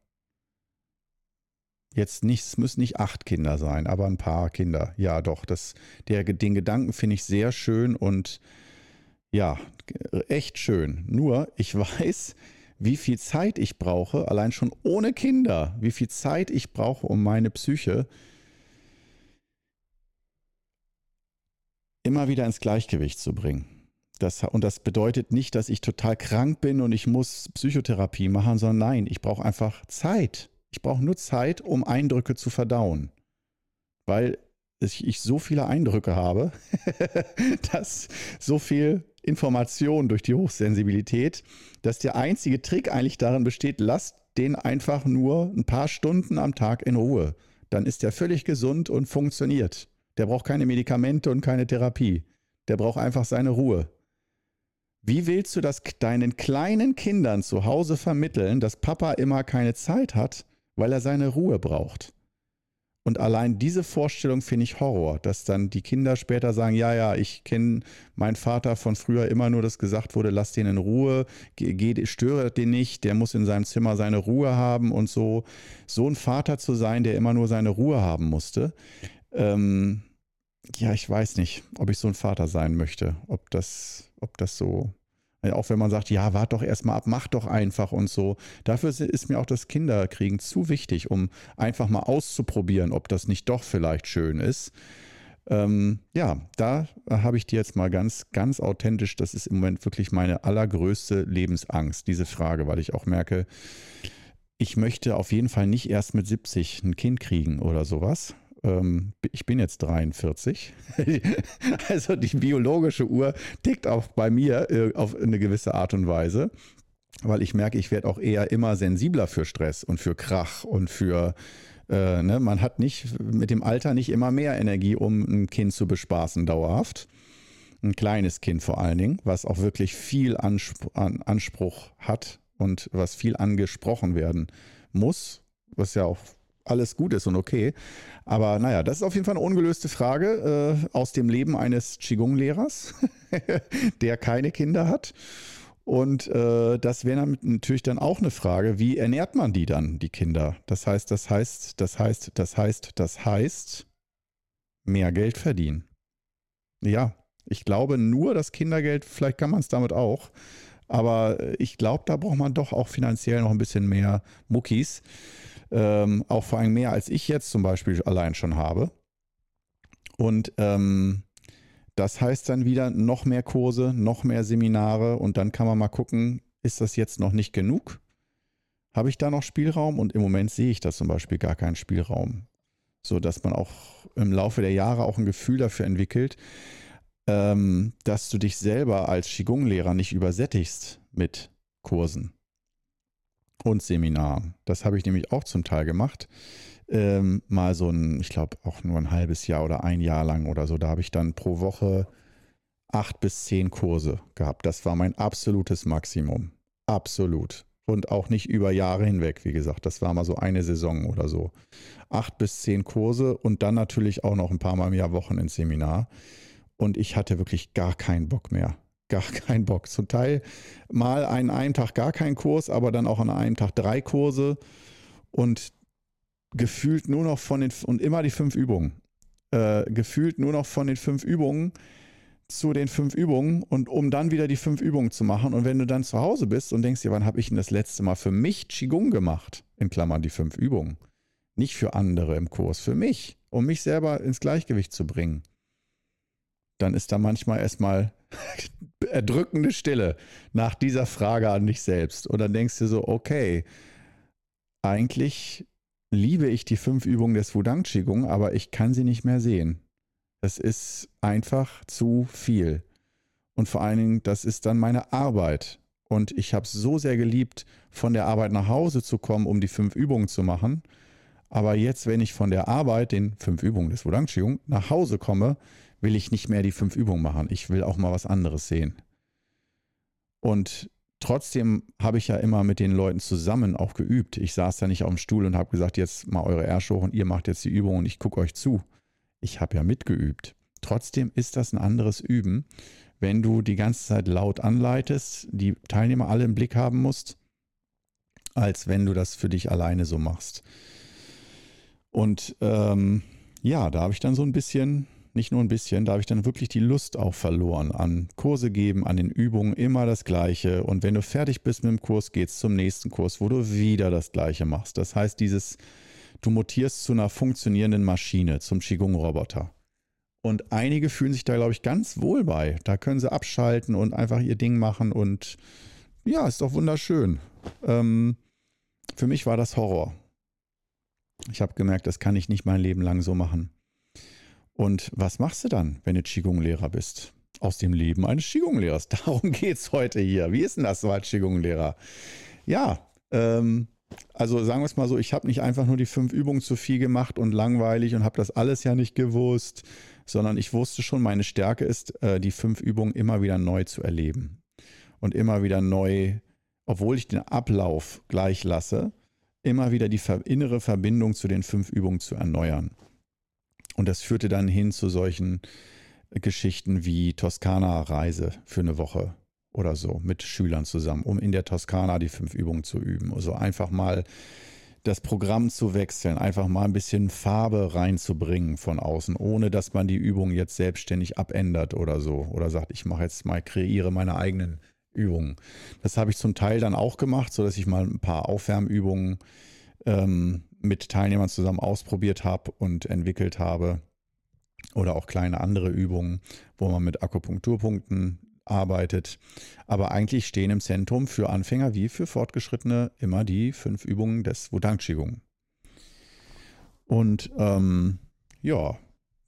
Jetzt nicht, es müssen nicht acht Kinder sein, aber ein paar Kinder. Ja, doch, das, der, den Gedanken finde ich sehr schön und ja, echt schön. Nur, ich weiß, wie viel Zeit ich brauche, allein schon ohne Kinder, wie viel Zeit ich brauche, um meine Psyche immer wieder ins Gleichgewicht zu bringen. Das, und das bedeutet nicht, dass ich total krank bin und ich muss Psychotherapie machen, sondern nein, ich brauche einfach Zeit. Ich brauche nur Zeit, um Eindrücke zu verdauen. Weil ich so viele Eindrücke habe, dass so viel Information durch die Hochsensibilität, dass der einzige Trick eigentlich darin besteht, lasst den einfach nur ein paar Stunden am Tag in Ruhe. Dann ist er völlig gesund und funktioniert. Der braucht keine Medikamente und keine Therapie. Der braucht einfach seine Ruhe. Wie willst du das deinen kleinen Kindern zu Hause vermitteln, dass Papa immer keine Zeit hat, weil er seine Ruhe braucht? Und allein diese Vorstellung finde ich Horror, dass dann die Kinder später sagen, ja, ja, ich kenne meinen Vater von früher immer nur, dass gesagt wurde, lass den in Ruhe, geh, störe den nicht, der muss in seinem Zimmer seine Ruhe haben und so. So ein Vater zu sein, der immer nur seine Ruhe haben musste. Ähm, ja, ich weiß nicht, ob ich so ein Vater sein möchte, ob das, ob das so auch wenn man sagt, ja, wart doch erstmal ab, mach doch einfach und so. Dafür ist mir auch das Kinderkriegen zu wichtig, um einfach mal auszuprobieren, ob das nicht doch vielleicht schön ist. Ähm, ja, da habe ich dir jetzt mal ganz, ganz authentisch, das ist im Moment wirklich meine allergrößte Lebensangst, diese Frage, weil ich auch merke, ich möchte auf jeden Fall nicht erst mit 70 ein Kind kriegen oder sowas, ähm, ich bin jetzt 43. also die biologische Uhr tickt auch bei mir äh, auf eine gewisse Art und Weise. weil ich merke, ich werde auch eher immer sensibler für Stress und für Krach und für, äh, ne, man hat nicht mit dem Alter nicht immer mehr Energie, um ein Kind zu bespaßen dauerhaft. Ein kleines Kind vor allen Dingen, was auch wirklich viel Anspruch, Anspruch hat und was viel angesprochen werden muss, was ja auch alles gut ist und okay. Aber naja, das ist auf jeden Fall eine ungelöste Frage äh, aus dem Leben eines Qigong-Lehrers, der keine Kinder hat. Und äh, das wäre natürlich dann auch eine Frage, wie ernährt man die dann, die Kinder? Das heißt, das heißt, das heißt, das heißt, das heißt, mehr Geld verdienen. Ja, ich glaube nur das Kindergeld, vielleicht kann man es damit auch, aber ich glaube, da braucht man doch auch finanziell noch ein bisschen mehr Muckis. Ähm, auch vor allem mehr als ich jetzt zum Beispiel allein schon habe. Und ähm, das heißt dann wieder noch mehr Kurse, noch mehr Seminare und dann kann man mal gucken, ist das jetzt noch nicht genug? Habe ich da noch Spielraum? Und im Moment sehe ich da zum Beispiel gar keinen Spielraum. So dass man auch im Laufe der Jahre auch ein Gefühl dafür entwickelt, ähm, dass du dich selber als Qigong-Lehrer nicht übersättigst mit Kursen und Seminaren. Das habe ich nämlich auch zum Teil gemacht ähm, mal so ein, ich glaube auch nur ein halbes Jahr oder ein Jahr lang oder so. Da habe ich dann pro Woche acht bis zehn Kurse gehabt. Das war mein absolutes Maximum. Absolut. Und auch nicht über Jahre hinweg, wie gesagt. Das war mal so eine Saison oder so. Acht bis zehn Kurse und dann natürlich auch noch ein paar Mal im Jahr Wochen ins Seminar. Und ich hatte wirklich gar keinen Bock mehr. Gar keinen Bock. Zum Teil mal an einem Tag gar keinen Kurs, aber dann auch an einem Tag drei Kurse. Und gefühlt nur noch von den, und immer die fünf Übungen, äh, gefühlt nur noch von den fünf Übungen zu den fünf Übungen und um dann wieder die fünf Übungen zu machen. Und wenn du dann zu Hause bist und denkst dir, wann habe ich denn das letzte Mal für mich Qigong gemacht? In Klammern die fünf Übungen. Nicht für andere im Kurs, für mich, um mich selber ins Gleichgewicht zu bringen. Dann ist da manchmal erstmal erdrückende Stille nach dieser Frage an dich selbst. Und dann denkst du so, okay, eigentlich liebe ich die fünf Übungen des Wudang Qigong, aber ich kann sie nicht mehr sehen. Das ist einfach zu viel. Und vor allen Dingen, das ist dann meine Arbeit. Und ich habe es so sehr geliebt, von der Arbeit nach Hause zu kommen, um die fünf Übungen zu machen. Aber jetzt, wenn ich von der Arbeit, den fünf Übungen des Wudang Qigong, nach Hause komme, will ich nicht mehr die fünf Übungen machen. Ich will auch mal was anderes sehen. Und trotzdem habe ich ja immer mit den Leuten zusammen auch geübt. Ich saß da nicht auf dem Stuhl und habe gesagt, jetzt mal eure Ärsche hoch und ihr macht jetzt die Übung und ich gucke euch zu. Ich habe ja mitgeübt. Trotzdem ist das ein anderes Üben, wenn du die ganze Zeit laut anleitest, die Teilnehmer alle im Blick haben musst, als wenn du das für dich alleine so machst. Und ähm, ja, da habe ich dann so ein bisschen nicht nur ein bisschen, da habe ich dann wirklich die Lust auch verloren an Kurse geben, an den Übungen, immer das Gleiche. Und wenn du fertig bist mit dem Kurs, geht es zum nächsten Kurs, wo du wieder das Gleiche machst. Das heißt, dieses, du mutierst zu einer funktionierenden Maschine, zum Qigong-Roboter. Und einige fühlen sich da, glaube ich, ganz wohl bei. Da können sie abschalten und einfach ihr Ding machen und ja, ist doch wunderschön. Ähm, für mich war das Horror. Ich habe gemerkt, das kann ich nicht mein Leben lang so machen. Und was machst du dann, wenn du Qigong-Lehrer bist? Aus dem Leben eines Qigong-Lehrers. Darum geht es heute hier. Wie ist denn das so als Qigong-Lehrer? Ja, ähm, also sagen wir es mal so, ich habe nicht einfach nur die fünf Übungen zu viel gemacht und langweilig und habe das alles ja nicht gewusst, sondern ich wusste schon, meine Stärke ist, äh, die fünf Übungen immer wieder neu zu erleben. Und immer wieder neu, obwohl ich den Ablauf gleich lasse, immer wieder die innere Verbindung zu den fünf Übungen zu erneuern. Und das führte dann hin zu solchen Geschichten wie Toskana-Reise für eine Woche oder so mit Schülern zusammen, um in der Toskana die fünf Übungen zu üben. Also einfach mal das Programm zu wechseln, einfach mal ein bisschen Farbe reinzubringen von außen, ohne dass man die Übung jetzt selbstständig abändert oder so. Oder sagt, ich mache jetzt mal, kreiere meine eigenen Übungen. Das habe ich zum Teil dann auch gemacht, sodass ich mal ein paar Aufwärmübungen ähm, mit Teilnehmern zusammen ausprobiert habe und entwickelt habe. Oder auch kleine andere Übungen, wo man mit Akupunkturpunkten arbeitet. Aber eigentlich stehen im Zentrum für Anfänger wie für Fortgeschrittene immer die fünf Übungen des Wudang Qigong. Und ähm, ja,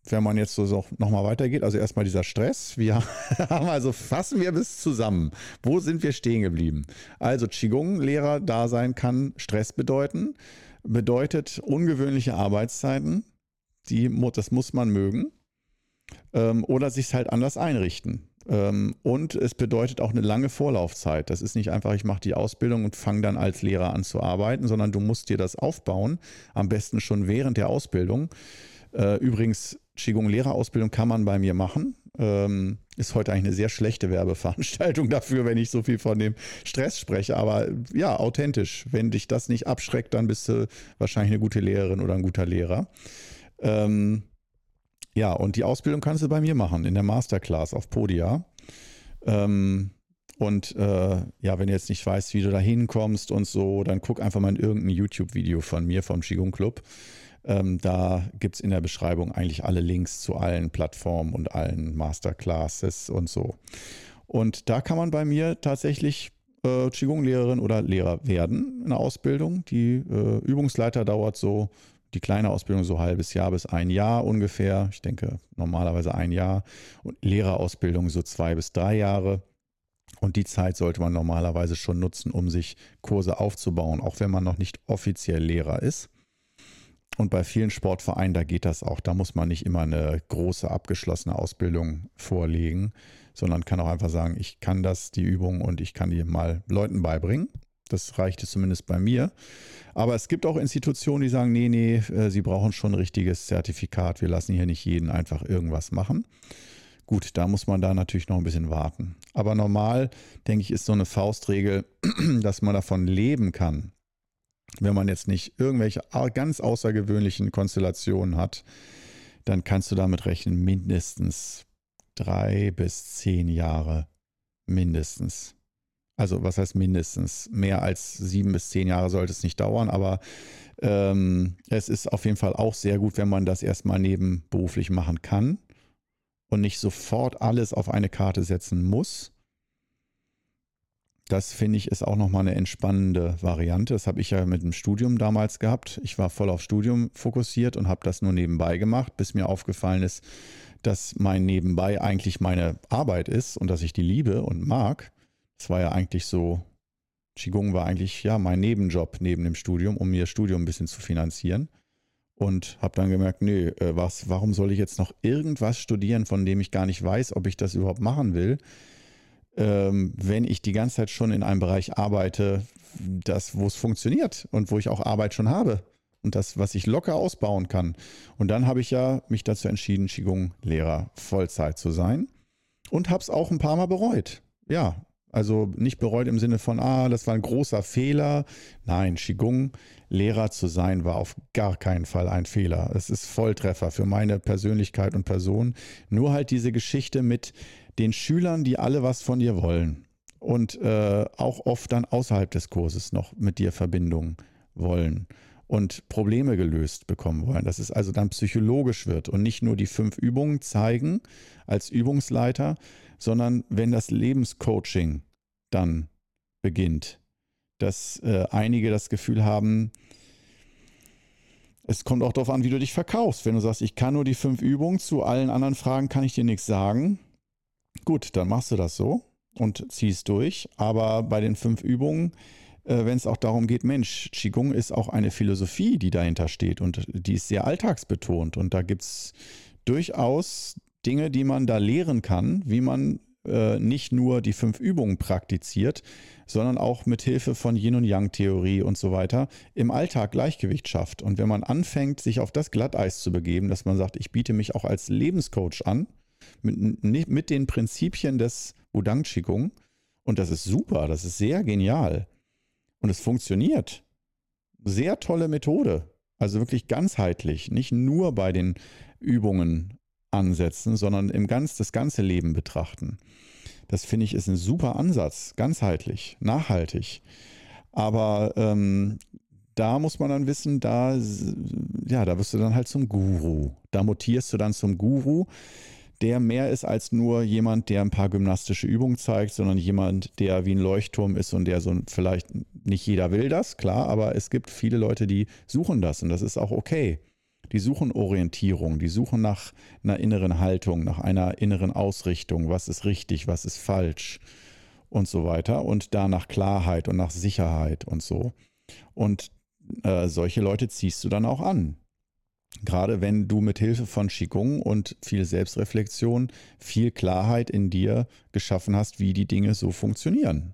wenn man jetzt so nochmal weitergeht, also erstmal dieser Stress. Wir haben also, fassen wir bis zusammen. Wo sind wir stehen geblieben? Also Qigong-Lehrer-Dasein kann Stress bedeuten, bedeutet ungewöhnliche Arbeitszeiten, die, das muss man mögen, ähm, oder sich halt anders einrichten. Ähm, und es bedeutet auch eine lange Vorlaufzeit. Das ist nicht einfach, ich mache die Ausbildung und fange dann als Lehrer an zu arbeiten, sondern du musst dir das aufbauen, am besten schon während der Ausbildung. Äh, übrigens, Qigong-Lehrerausbildung kann man bei mir machen. Ähm, ist heute eigentlich eine sehr schlechte Werbeveranstaltung dafür, wenn ich so viel von dem Stress spreche. Aber ja, authentisch. Wenn dich das nicht abschreckt, dann bist du wahrscheinlich eine gute Lehrerin oder ein guter Lehrer. Ähm, ja, und die Ausbildung kannst du bei mir machen, in der Masterclass auf Podia. Ähm, und äh, ja, wenn du jetzt nicht weißt, wie du da hinkommst und so, dann guck einfach mal in irgendein YouTube-Video von mir, vom Qigong Club. Ähm, da gibt es in der Beschreibung eigentlich alle Links zu allen Plattformen und allen Masterclasses und so. Und da kann man bei mir tatsächlich äh, Qigong-Lehrerin oder Lehrer werden in der Ausbildung. Die äh, Übungsleiter dauert so die kleine Ausbildung so ein halbes Jahr bis ein Jahr ungefähr. Ich denke normalerweise ein Jahr. Und Lehrerausbildung so zwei bis drei Jahre. Und die Zeit sollte man normalerweise schon nutzen, um sich Kurse aufzubauen, auch wenn man noch nicht offiziell Lehrer ist. Und bei vielen Sportvereinen, da geht das auch. Da muss man nicht immer eine große abgeschlossene Ausbildung vorlegen, sondern kann auch einfach sagen, ich kann das, die Übung und ich kann die mal Leuten beibringen. Das reichte zumindest bei mir. Aber es gibt auch Institutionen, die sagen, nee, nee, äh, sie brauchen schon ein richtiges Zertifikat. Wir lassen hier nicht jeden einfach irgendwas machen. Gut, da muss man da natürlich noch ein bisschen warten. Aber normal, denke ich, ist so eine Faustregel, dass man davon leben kann. Wenn man jetzt nicht irgendwelche ganz außergewöhnlichen Konstellationen hat, dann kannst du damit rechnen, mindestens drei bis zehn Jahre. Mindestens. Also was heißt mindestens? Mehr als sieben bis zehn Jahre sollte es nicht dauern, aber ähm, es ist auf jeden Fall auch sehr gut, wenn man das erstmal nebenberuflich machen kann und nicht sofort alles auf eine Karte setzen muss. Das finde ich ist auch nochmal eine entspannende Variante. Das habe ich ja mit dem Studium damals gehabt. Ich war voll auf Studium fokussiert und habe das nur nebenbei gemacht, bis mir aufgefallen ist, dass mein Nebenbei eigentlich meine Arbeit ist und dass ich die liebe und mag. Es war ja eigentlich so, Qigong war eigentlich ja mein Nebenjob neben dem Studium, um mir Studium ein bisschen zu finanzieren. Und habe dann gemerkt, nee, äh, was, warum soll ich jetzt noch irgendwas studieren, von dem ich gar nicht weiß, ob ich das überhaupt machen will, ähm, wenn ich die ganze Zeit schon in einem Bereich arbeite, das, wo es funktioniert und wo ich auch Arbeit schon habe und das, was ich locker ausbauen kann. Und dann habe ich ja mich dazu entschieden, Qigong-Lehrer Vollzeit zu sein und habe es auch ein paar Mal bereut. Ja, also nicht bereut im Sinne von, ah, das war ein großer Fehler. Nein, Qigong Lehrer zu sein war auf gar keinen Fall ein Fehler. Es ist Volltreffer für meine Persönlichkeit und Person. Nur halt diese Geschichte mit den Schülern, die alle was von dir wollen und äh, auch oft dann außerhalb des Kurses noch mit dir Verbindung wollen und Probleme gelöst bekommen wollen. Dass es also dann psychologisch wird und nicht nur die fünf Übungen zeigen als Übungsleiter, sondern wenn das Lebenscoaching dann beginnt, dass äh, einige das Gefühl haben, es kommt auch darauf an, wie du dich verkaufst. Wenn du sagst, ich kann nur die fünf Übungen, zu allen anderen Fragen kann ich dir nichts sagen, gut, dann machst du das so und ziehst durch. Aber bei den fünf Übungen, wenn es auch darum geht, Mensch, Qigong ist auch eine Philosophie, die dahinter steht und die ist sehr alltagsbetont. Und da gibt es durchaus Dinge, die man da lehren kann, wie man äh, nicht nur die fünf Übungen praktiziert, sondern auch mit Hilfe von Yin und Yang Theorie und so weiter im Alltag Gleichgewicht schafft. Und wenn man anfängt, sich auf das Glatteis zu begeben, dass man sagt, ich biete mich auch als Lebenscoach an, mit, mit den Prinzipien des Wudang Qigong, und das ist super, das ist sehr genial. Und es funktioniert. Sehr tolle Methode. Also wirklich ganzheitlich, nicht nur bei den Übungen ansetzen, sondern im ganz, das ganze Leben betrachten. Das finde ich ist ein super Ansatz, ganzheitlich, nachhaltig. Aber ähm, da muss man dann wissen, da, ja, da wirst du dann halt zum Guru. Da mutierst du dann zum Guru, der mehr ist als nur jemand, der ein paar gymnastische Übungen zeigt, sondern jemand, der wie ein Leuchtturm ist und der so vielleicht nicht jeder will das, klar, aber es gibt viele Leute, die suchen das und das ist auch okay. Die suchen Orientierung, die suchen nach einer inneren Haltung, nach einer inneren Ausrichtung, was ist richtig, was ist falsch und so weiter. Und da nach Klarheit und nach Sicherheit und so. Und äh, solche Leute ziehst du dann auch an. Gerade wenn du mit Hilfe von Qigong und viel Selbstreflexion viel Klarheit in dir geschaffen hast, wie die Dinge so funktionieren.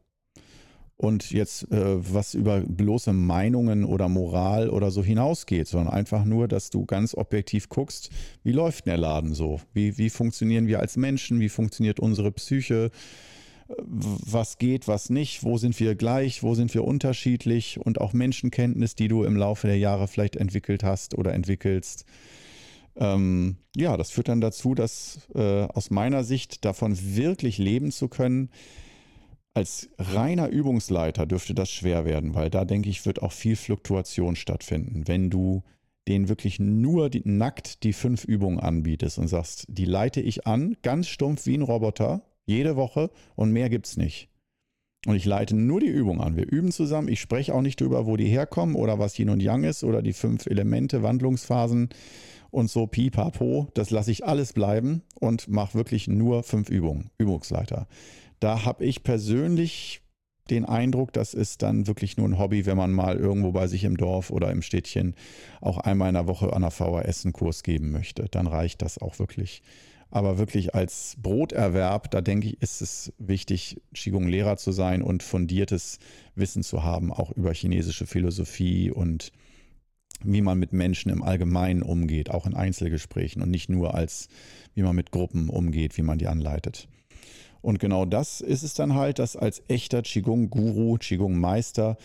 Und jetzt äh, was über bloße Meinungen oder Moral oder so hinausgeht, sondern einfach nur, dass du ganz objektiv guckst, wie läuft der Laden so? Wie, wie funktionieren wir als Menschen? Wie funktioniert unsere Psyche? Was geht, was nicht, wo sind wir gleich, wo sind wir unterschiedlich und auch Menschenkenntnis, die du im Laufe der Jahre vielleicht entwickelt hast oder entwickelst. Ähm, ja, das führt dann dazu, dass äh, aus meiner Sicht davon wirklich leben zu können, als reiner Übungsleiter dürfte das schwer werden, weil da denke ich, wird auch viel Fluktuation stattfinden. Wenn du denen wirklich nur die, nackt die fünf Übungen anbietest und sagst, die leite ich an, ganz stumpf wie ein Roboter, jede Woche und mehr gibt es nicht. Und ich leite nur die Übung an. Wir üben zusammen. Ich spreche auch nicht darüber, wo die herkommen oder was Yin und Yang ist oder die fünf Elemente, Wandlungsphasen und so pipapo. Das lasse ich alles bleiben und mache wirklich nur fünf Übungen. Übungsleiter. Da habe ich persönlich den Eindruck, das ist dann wirklich nur ein Hobby, wenn man mal irgendwo bei sich im Dorf oder im Städtchen auch einmal in der Woche an der VHS einen Kurs geben möchte. Dann reicht das auch wirklich. Aber wirklich als Broterwerb, da denke ich, ist es wichtig, Qigong-Lehrer zu sein und fundiertes Wissen zu haben, auch über chinesische Philosophie und wie man mit Menschen im Allgemeinen umgeht, auch in Einzelgesprächen und nicht nur als, wie man mit Gruppen umgeht, wie man die anleitet. Und genau das ist es dann halt, dass als echter Qigong-Guru, Qigong-Meister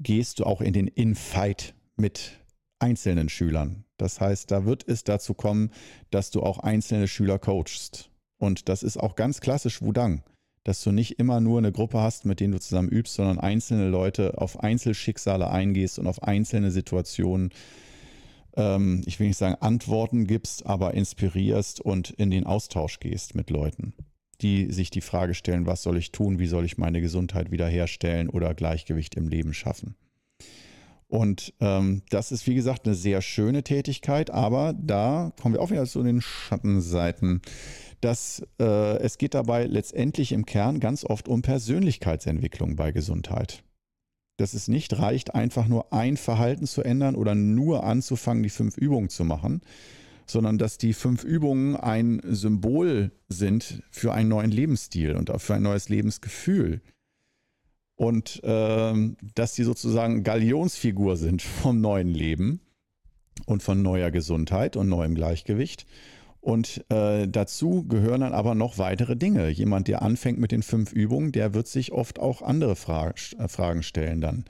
gehst du auch in den In-Fight mit einzelnen Schülern. Das heißt, da wird es dazu kommen, dass du auch einzelne Schüler coachst. Und das ist auch ganz klassisch Wudang, dass du nicht immer nur eine Gruppe hast, mit denen du zusammen übst, sondern einzelne Leute auf Einzelschicksale eingehst und auf einzelne Situationen, ähm, ich will nicht sagen Antworten gibst, aber inspirierst und in den Austausch gehst mit Leuten, die sich die Frage stellen, was soll ich tun, wie soll ich meine Gesundheit wiederherstellen oder Gleichgewicht im Leben schaffen. Und ähm, das ist, wie gesagt, eine sehr schöne Tätigkeit, aber da kommen wir auch wieder zu den Schattenseiten. Dass, äh, es geht dabei letztendlich im Kern ganz oft um Persönlichkeitsentwicklung bei Gesundheit. Dass es nicht reicht, einfach nur ein Verhalten zu ändern oder nur anzufangen, die fünf Übungen zu machen, sondern dass die fünf Übungen ein Symbol sind für einen neuen Lebensstil und auch für ein neues Lebensgefühl und ähm, dass sie sozusagen Galionsfigur sind vom neuen Leben und von neuer Gesundheit und neuem Gleichgewicht. Und äh, dazu gehören dann aber noch weitere Dinge. Jemand, der anfängt mit den fünf Übungen, der wird sich oft auch andere Fra äh, Fragen stellen dann.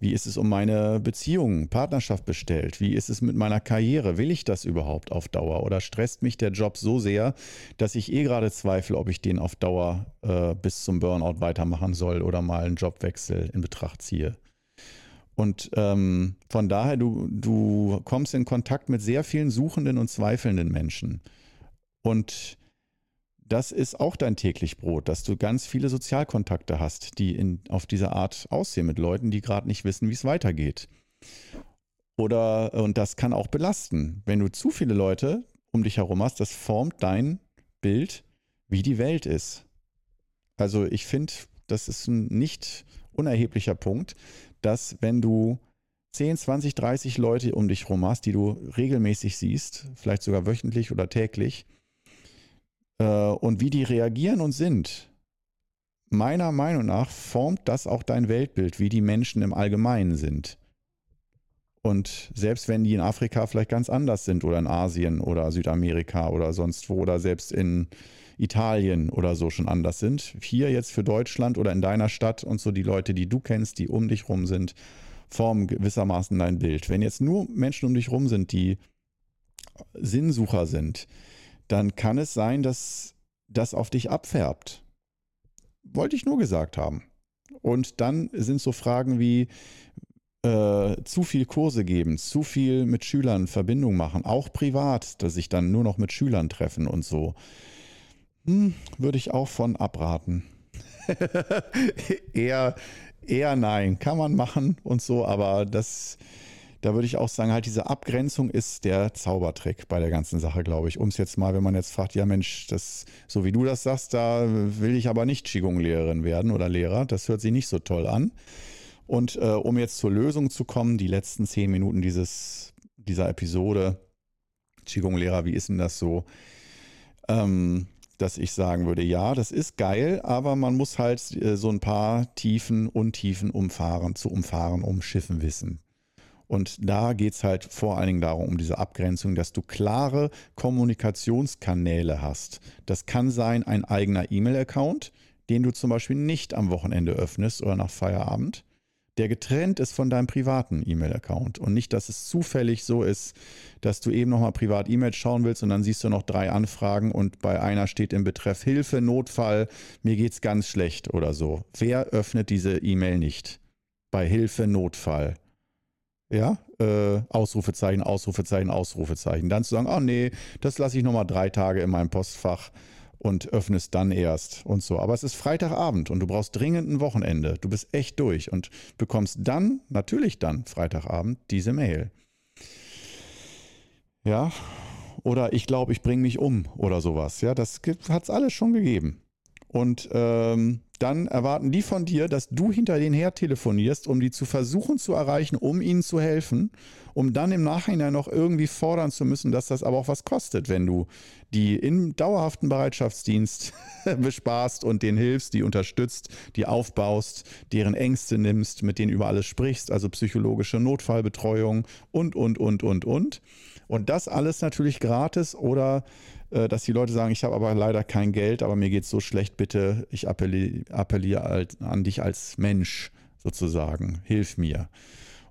Wie ist es um meine Beziehung, Partnerschaft bestellt? Wie ist es mit meiner Karriere? Will ich das überhaupt auf Dauer? Oder stresst mich der Job so sehr, dass ich eh gerade zweifle, ob ich den auf Dauer äh, bis zum Burnout weitermachen soll oder mal einen Jobwechsel in Betracht ziehe? Und ähm, von daher, du, du kommst in Kontakt mit sehr vielen suchenden und zweifelnden Menschen. Und das ist auch dein täglich Brot, dass du ganz viele Sozialkontakte hast, die in, auf diese Art aussehen mit Leuten, die gerade nicht wissen, wie es weitergeht. Oder, und das kann auch belasten. Wenn du zu viele Leute um dich herum hast, das formt dein Bild, wie die Welt ist. Also ich finde, das ist ein nicht unerheblicher Punkt, dass wenn du 10, 20, 30 Leute um dich herum hast, die du regelmäßig siehst, vielleicht sogar wöchentlich oder täglich, äh, und wie die reagieren und sind, meiner Meinung nach formt das auch dein Weltbild, wie die Menschen im Allgemeinen sind. Und selbst wenn die in Afrika vielleicht ganz anders sind oder in Asien oder Südamerika oder sonst wo oder selbst in Italien oder so schon anders sind. Hier jetzt für Deutschland oder in deiner Stadt und so die Leute, die du kennst, die um dich rum sind, formen gewissermaßen dein Bild. Wenn jetzt nur Menschen um dich rum sind, die Sinnsucher sind, dann kann es sein, dass das auf dich abfärbt. Wollte ich nur gesagt haben. Und dann sind so Fragen wie äh, zu viel Kurse geben, zu viel mit Schülern Verbindung machen, auch privat, dass sich dann nur noch mit Schülern treffen und so. Hm, würde ich auch von abraten. eher, eher nein, kann man machen und so, aber das, da würde ich auch sagen, halt diese Abgrenzung ist der Zaubertrick bei der ganzen Sache, glaube ich. Um es jetzt mal, wenn man jetzt fragt, ja Mensch, das, so wie du das sagst, da will ich aber nicht Qigong-Lehrerin werden oder Lehrer. Das hört sich nicht so toll an. Und äh, um jetzt zur Lösung zu kommen, die letzten zehn Minuten dieses, dieser Episode, Qigong-Lehrer, wie ist denn das so? Ähm, dass ich sagen würde, ja, das ist geil, aber man muss halt äh, so ein paar Tiefen, Untiefen umfahren, zu umfahren, umschiffen wissen. Und da geht es halt vor allen Dingen darum, um diese Abgrenzung, dass du klare Kommunikationskanäle hast. Das kann sein ein eigener E-Mail-Account, den du zum Beispiel nicht am Wochenende öffnest oder nach Feierabend, der getrennt ist von deinem privaten E-Mail-Account. Und nicht, dass es zufällig so ist, dass du eben nochmal privat E-Mails schauen willst und dann siehst du noch drei Anfragen und bei einer steht im Betreff Hilfe, Notfall, mir geht's ganz schlecht oder so. Wer öffnet diese E-Mail nicht? Bei Hilfe, Notfall ja, äh, Ausrufezeichen, Ausrufezeichen, Ausrufezeichen. Dann zu sagen, oh nee, das lasse ich nochmal drei Tage in meinem Postfach und öffne es dann erst und so. Aber es ist Freitagabend und du brauchst dringend ein Wochenende. Du bist echt durch und bekommst dann, natürlich dann, Freitagabend, diese Mail. Ja, oder ich glaube, ich bringe mich um oder sowas. Ja, das hat es alles schon gegeben. Und ähm, dann erwarten die von dir, dass du hinter denen her telefonierst, um die zu versuchen zu erreichen, um ihnen zu helfen, um dann im Nachhinein noch irgendwie fordern zu müssen, dass das aber auch was kostet, wenn du die im dauerhaften Bereitschaftsdienst besparst und denen hilfst, die unterstützt, die aufbaust, deren Ängste nimmst, mit denen über alles sprichst, also psychologische Notfallbetreuung und, und, und, und, und. Und das alles natürlich gratis oder dass die Leute sagen, ich habe aber leider kein Geld, aber mir geht es so schlecht, bitte, ich appelliere, appelliere an dich als Mensch sozusagen, hilf mir.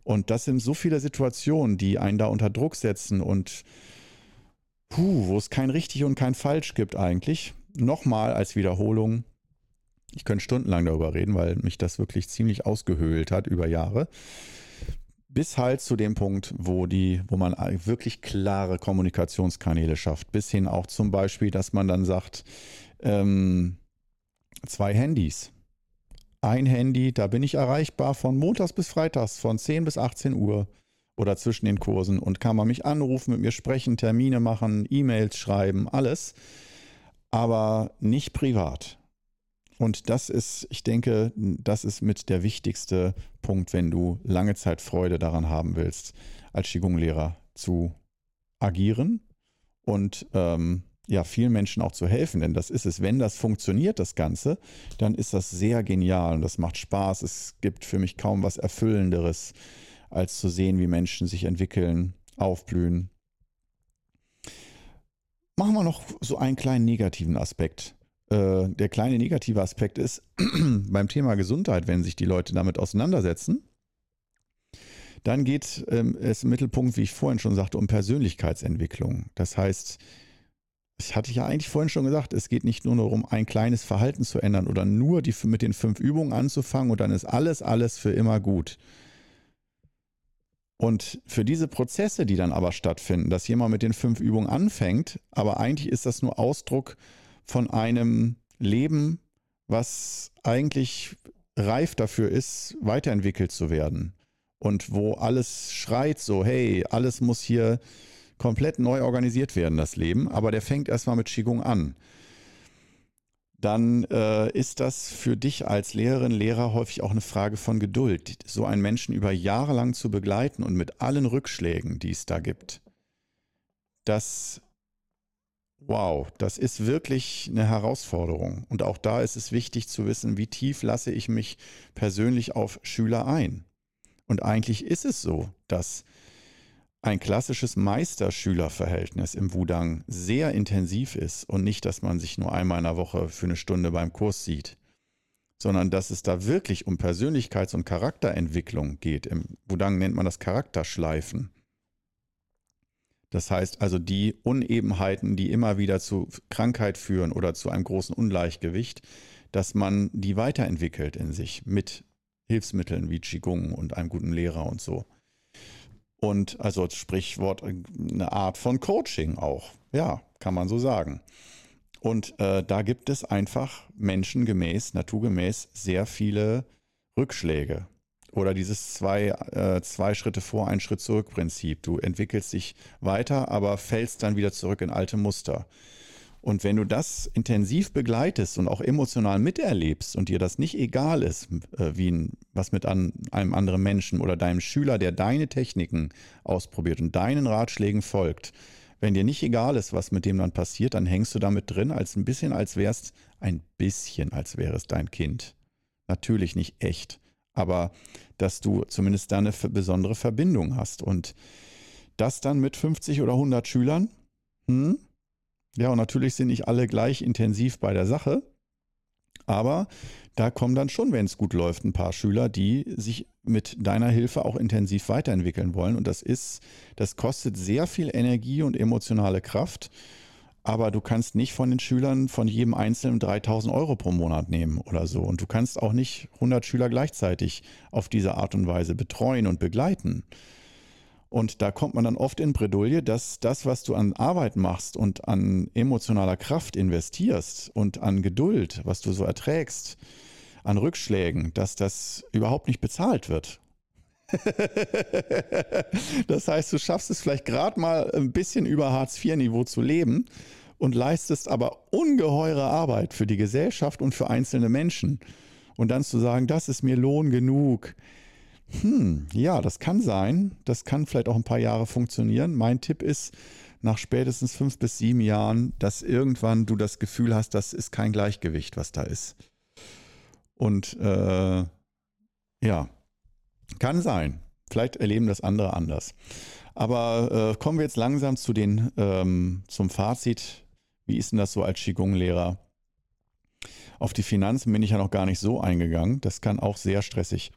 Und das sind so viele Situationen, die einen da unter Druck setzen und puh, wo es kein richtig und kein falsch gibt eigentlich. Nochmal als Wiederholung, ich könnte stundenlang darüber reden, weil mich das wirklich ziemlich ausgehöhlt hat über Jahre bis halt zu dem Punkt, wo die, wo man wirklich klare Kommunikationskanäle schafft, bis hin auch zum Beispiel, dass man dann sagt, ähm, zwei Handys. Ein Handy, da bin ich erreichbar von montags bis freitags, von 10 bis 18 Uhr oder zwischen den Kursen und kann man mich anrufen, mit mir sprechen, Termine machen, E-Mails schreiben, alles, aber nicht privat. Und das ist, ich denke, das ist mit der wichtigste Punkt, wenn du lange Zeit Freude daran haben willst, als Qigong-Lehrer zu agieren und ähm, ja, vielen Menschen auch zu helfen. Denn das ist es. Wenn das funktioniert, das Ganze, dann ist das sehr genial und das macht Spaß. Es gibt für mich kaum was Erfüllenderes, als zu sehen, wie Menschen sich entwickeln, aufblühen. Machen wir noch so einen kleinen negativen Aspekt äh, der kleine negative Aspekt ist, beim Thema Gesundheit, wenn sich die Leute damit auseinandersetzen, dann geht ähm, es im Mittelpunkt, wie ich vorhin schon sagte, um Persönlichkeitsentwicklung. Das heißt, das hatte ich ja eigentlich vorhin schon gesagt, es geht nicht nur darum, ein kleines Verhalten zu ändern oder nur die, mit den fünf Übungen anzufangen und dann ist alles, alles für immer gut. Und für diese Prozesse, die dann aber stattfinden, dass jemand mit den fünf Übungen anfängt, aber eigentlich ist das nur Ausdruck von einem Leben, was eigentlich reif dafür ist, weiterentwickelt zu werden. Und wo alles schreit so, hey, alles muss hier komplett neu organisiert werden, das Leben. Aber der fängt erstmal mit Qigong an. Dann äh, ist das für dich als Lehrerin, Lehrer häufig auch eine Frage von Geduld, so einen Menschen über Jahre lang zu begleiten und mit allen Rückschlägen, die es da gibt. Das Wow, das ist wirklich eine Herausforderung. Und auch da ist es wichtig zu wissen, wie tief lasse ich mich persönlich auf Schüler ein. Und eigentlich ist es so, dass ein klassisches Meister-Schüler-Verhältnis im Wudang sehr intensiv ist und nicht, dass man sich nur einmal in der Woche für eine Stunde beim Kurs sieht, sondern dass es da wirklich um Persönlichkeits- und Charakterentwicklung geht. Im Wudang nennt man das Charakterschleifen. Das heißt also die Unebenheiten, die immer wieder zu Krankheit führen oder zu einem großen Ungleichgewicht, dass man die weiterentwickelt in sich mit Hilfsmitteln wie Qigong und einem guten Lehrer und so. Und also Sprichwort, eine Art von Coaching auch. Ja, kann man so sagen. Und äh, da gibt es einfach menschengemäß, naturgemäß sehr viele Rückschläge oder dieses zwei, äh, zwei Schritte vor, ein Schritt zurück Prinzip. Du entwickelst dich weiter, aber fällst dann wieder zurück in alte Muster. Und wenn du das intensiv begleitest und auch emotional miterlebst und dir das nicht egal ist, äh, wie ein, was mit an, einem anderen Menschen oder deinem Schüler, der deine Techniken ausprobiert und deinen Ratschlägen folgt, wenn dir nicht egal ist, was mit dem dann passiert, dann hängst du damit drin, als ein bisschen, als wärst ein bisschen, als wäre es dein Kind. Natürlich nicht echt, aber dass du zumindest da eine besondere Verbindung hast. Und das dann mit 50 oder 100 Schülern, hm? Ja, und natürlich sind nicht alle gleich intensiv bei der Sache, aber da kommen dann schon, wenn es gut läuft, ein paar Schüler, die sich mit deiner Hilfe auch intensiv weiterentwickeln wollen. Und das ist, das kostet sehr viel Energie und emotionale Kraft. Aber du kannst nicht von den Schülern von jedem Einzelnen 3000 Euro pro Monat nehmen oder so. Und du kannst auch nicht 100 Schüler gleichzeitig auf diese Art und Weise betreuen und begleiten. Und da kommt man dann oft in Bredouille, dass das, was du an Arbeit machst und an emotionaler Kraft investierst und an Geduld, was du so erträgst, an Rückschlägen, dass das überhaupt nicht bezahlt wird. das heißt, du schaffst es vielleicht gerade mal ein bisschen über Hartz-IV-Niveau zu leben und leistest aber ungeheure Arbeit für die Gesellschaft und für einzelne Menschen. Und dann zu sagen, das ist mir Lohn genug, hm, ja, das kann sein. Das kann vielleicht auch ein paar Jahre funktionieren. Mein Tipp ist, nach spätestens fünf bis sieben Jahren, dass irgendwann du das Gefühl hast, das ist kein Gleichgewicht, was da ist. Und äh, ja, kann sein. Vielleicht erleben das andere anders. Aber äh, kommen wir jetzt langsam zu den, ähm, zum Fazit. Wie ist denn das so als Qigong-Lehrer? Auf die Finanzen bin ich ja noch gar nicht so eingegangen. Das kann auch sehr stressig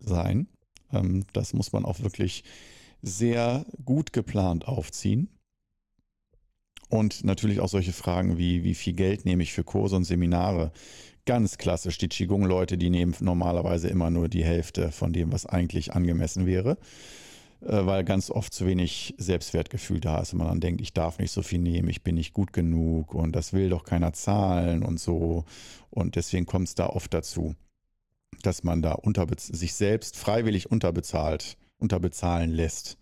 sein. Ähm, das muss man auch wirklich sehr gut geplant aufziehen. Und natürlich auch solche Fragen wie, wie viel Geld nehme ich für Kurse und Seminare? Ganz klassisch, die Qigong-Leute, die nehmen normalerweise immer nur die Hälfte von dem, was eigentlich angemessen wäre, weil ganz oft zu wenig Selbstwertgefühl da ist und man dann denkt, ich darf nicht so viel nehmen, ich bin nicht gut genug und das will doch keiner zahlen und so. Und deswegen kommt es da oft dazu dass man da sich selbst freiwillig unterbezahlt, unterbezahlen lässt.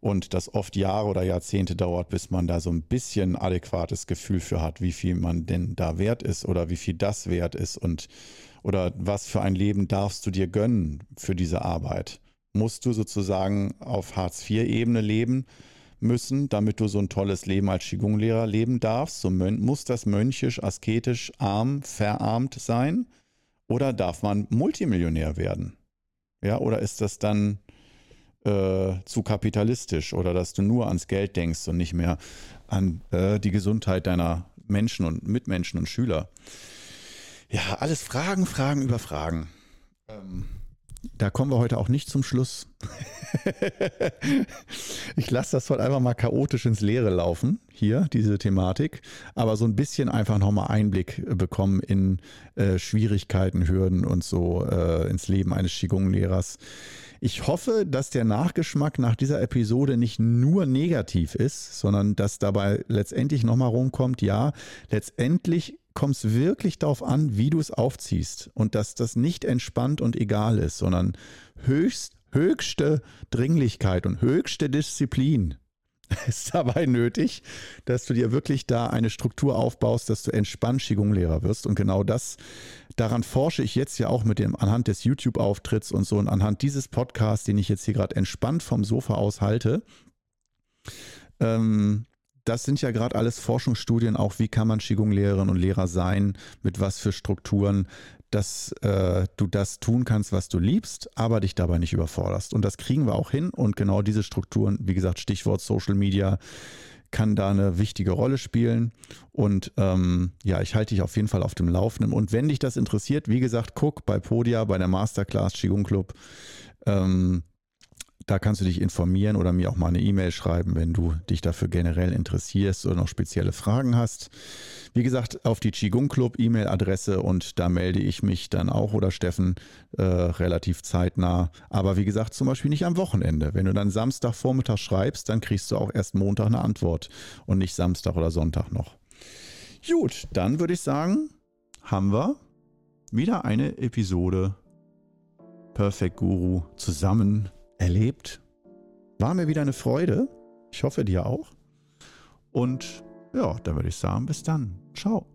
Und das oft Jahre oder Jahrzehnte dauert, bis man da so ein bisschen adäquates Gefühl für hat, wie viel man denn da wert ist oder wie viel das wert ist und oder was für ein Leben darfst du dir gönnen für diese Arbeit. Musst du sozusagen auf Hartz-IV-Ebene leben müssen, damit du so ein tolles Leben als Qigong-Lehrer leben darfst? So muss das mönchisch, asketisch, arm, verarmt sein? Oder darf man Multimillionär werden? Ja, oder ist das dann äh, zu kapitalistisch oder dass du nur ans Geld denkst und nicht mehr an äh, die Gesundheit deiner Menschen und Mitmenschen und Schüler? Ja, alles Fragen, Fragen über Fragen. Ähm, da kommen wir heute auch nicht zum Schluss. ich lasse das heute einfach mal chaotisch ins Leere laufen, hier, diese Thematik, aber so ein bisschen einfach nochmal Einblick bekommen in äh, Schwierigkeiten, Hürden und so äh, ins Leben eines Qigong-Lehrers. Ich hoffe, dass der Nachgeschmack nach dieser Episode nicht nur negativ ist, sondern dass dabei letztendlich nochmal rumkommt, ja, letztendlich kommt es wirklich darauf an, wie du es aufziehst und dass das nicht entspannt und egal ist, sondern höchst, höchste Dringlichkeit und höchste Disziplin ist dabei nötig, dass du dir wirklich da eine Struktur aufbaust, dass du entspannt Qigong-Lehrer wirst. Und genau das, daran forsche ich jetzt ja auch mit dem anhand des YouTube-Auftritts und so und anhand dieses Podcasts, den ich jetzt hier gerade entspannt vom Sofa aus halte. Ähm, das sind ja gerade alles Forschungsstudien, auch wie kann man Qigong-Lehrerin und Lehrer sein, mit was für Strukturen, dass äh, du das tun kannst, was du liebst, aber dich dabei nicht überforderst. Und das kriegen wir auch hin. Und genau diese Strukturen, wie gesagt, Stichwort Social Media, kann da eine wichtige Rolle spielen. Und ähm, ja, ich halte dich auf jeden Fall auf dem Laufenden. Und wenn dich das interessiert, wie gesagt, guck bei Podia, bei der Masterclass Qigong Club. Ähm, da kannst du dich informieren oder mir auch mal eine E-Mail schreiben, wenn du dich dafür generell interessierst oder noch spezielle Fragen hast. Wie gesagt, auf die Qigong Club E-Mail-Adresse und da melde ich mich dann auch oder Steffen äh, relativ zeitnah. Aber wie gesagt, zum Beispiel nicht am Wochenende. Wenn du dann Samstagvormittag schreibst, dann kriegst du auch erst Montag eine Antwort und nicht Samstag oder Sonntag noch. Gut, dann würde ich sagen, haben wir wieder eine Episode Perfect Guru zusammen erlebt. War mir wieder eine Freude. Ich hoffe dir auch. Und ja, dann würde ich sagen, bis dann. Ciao.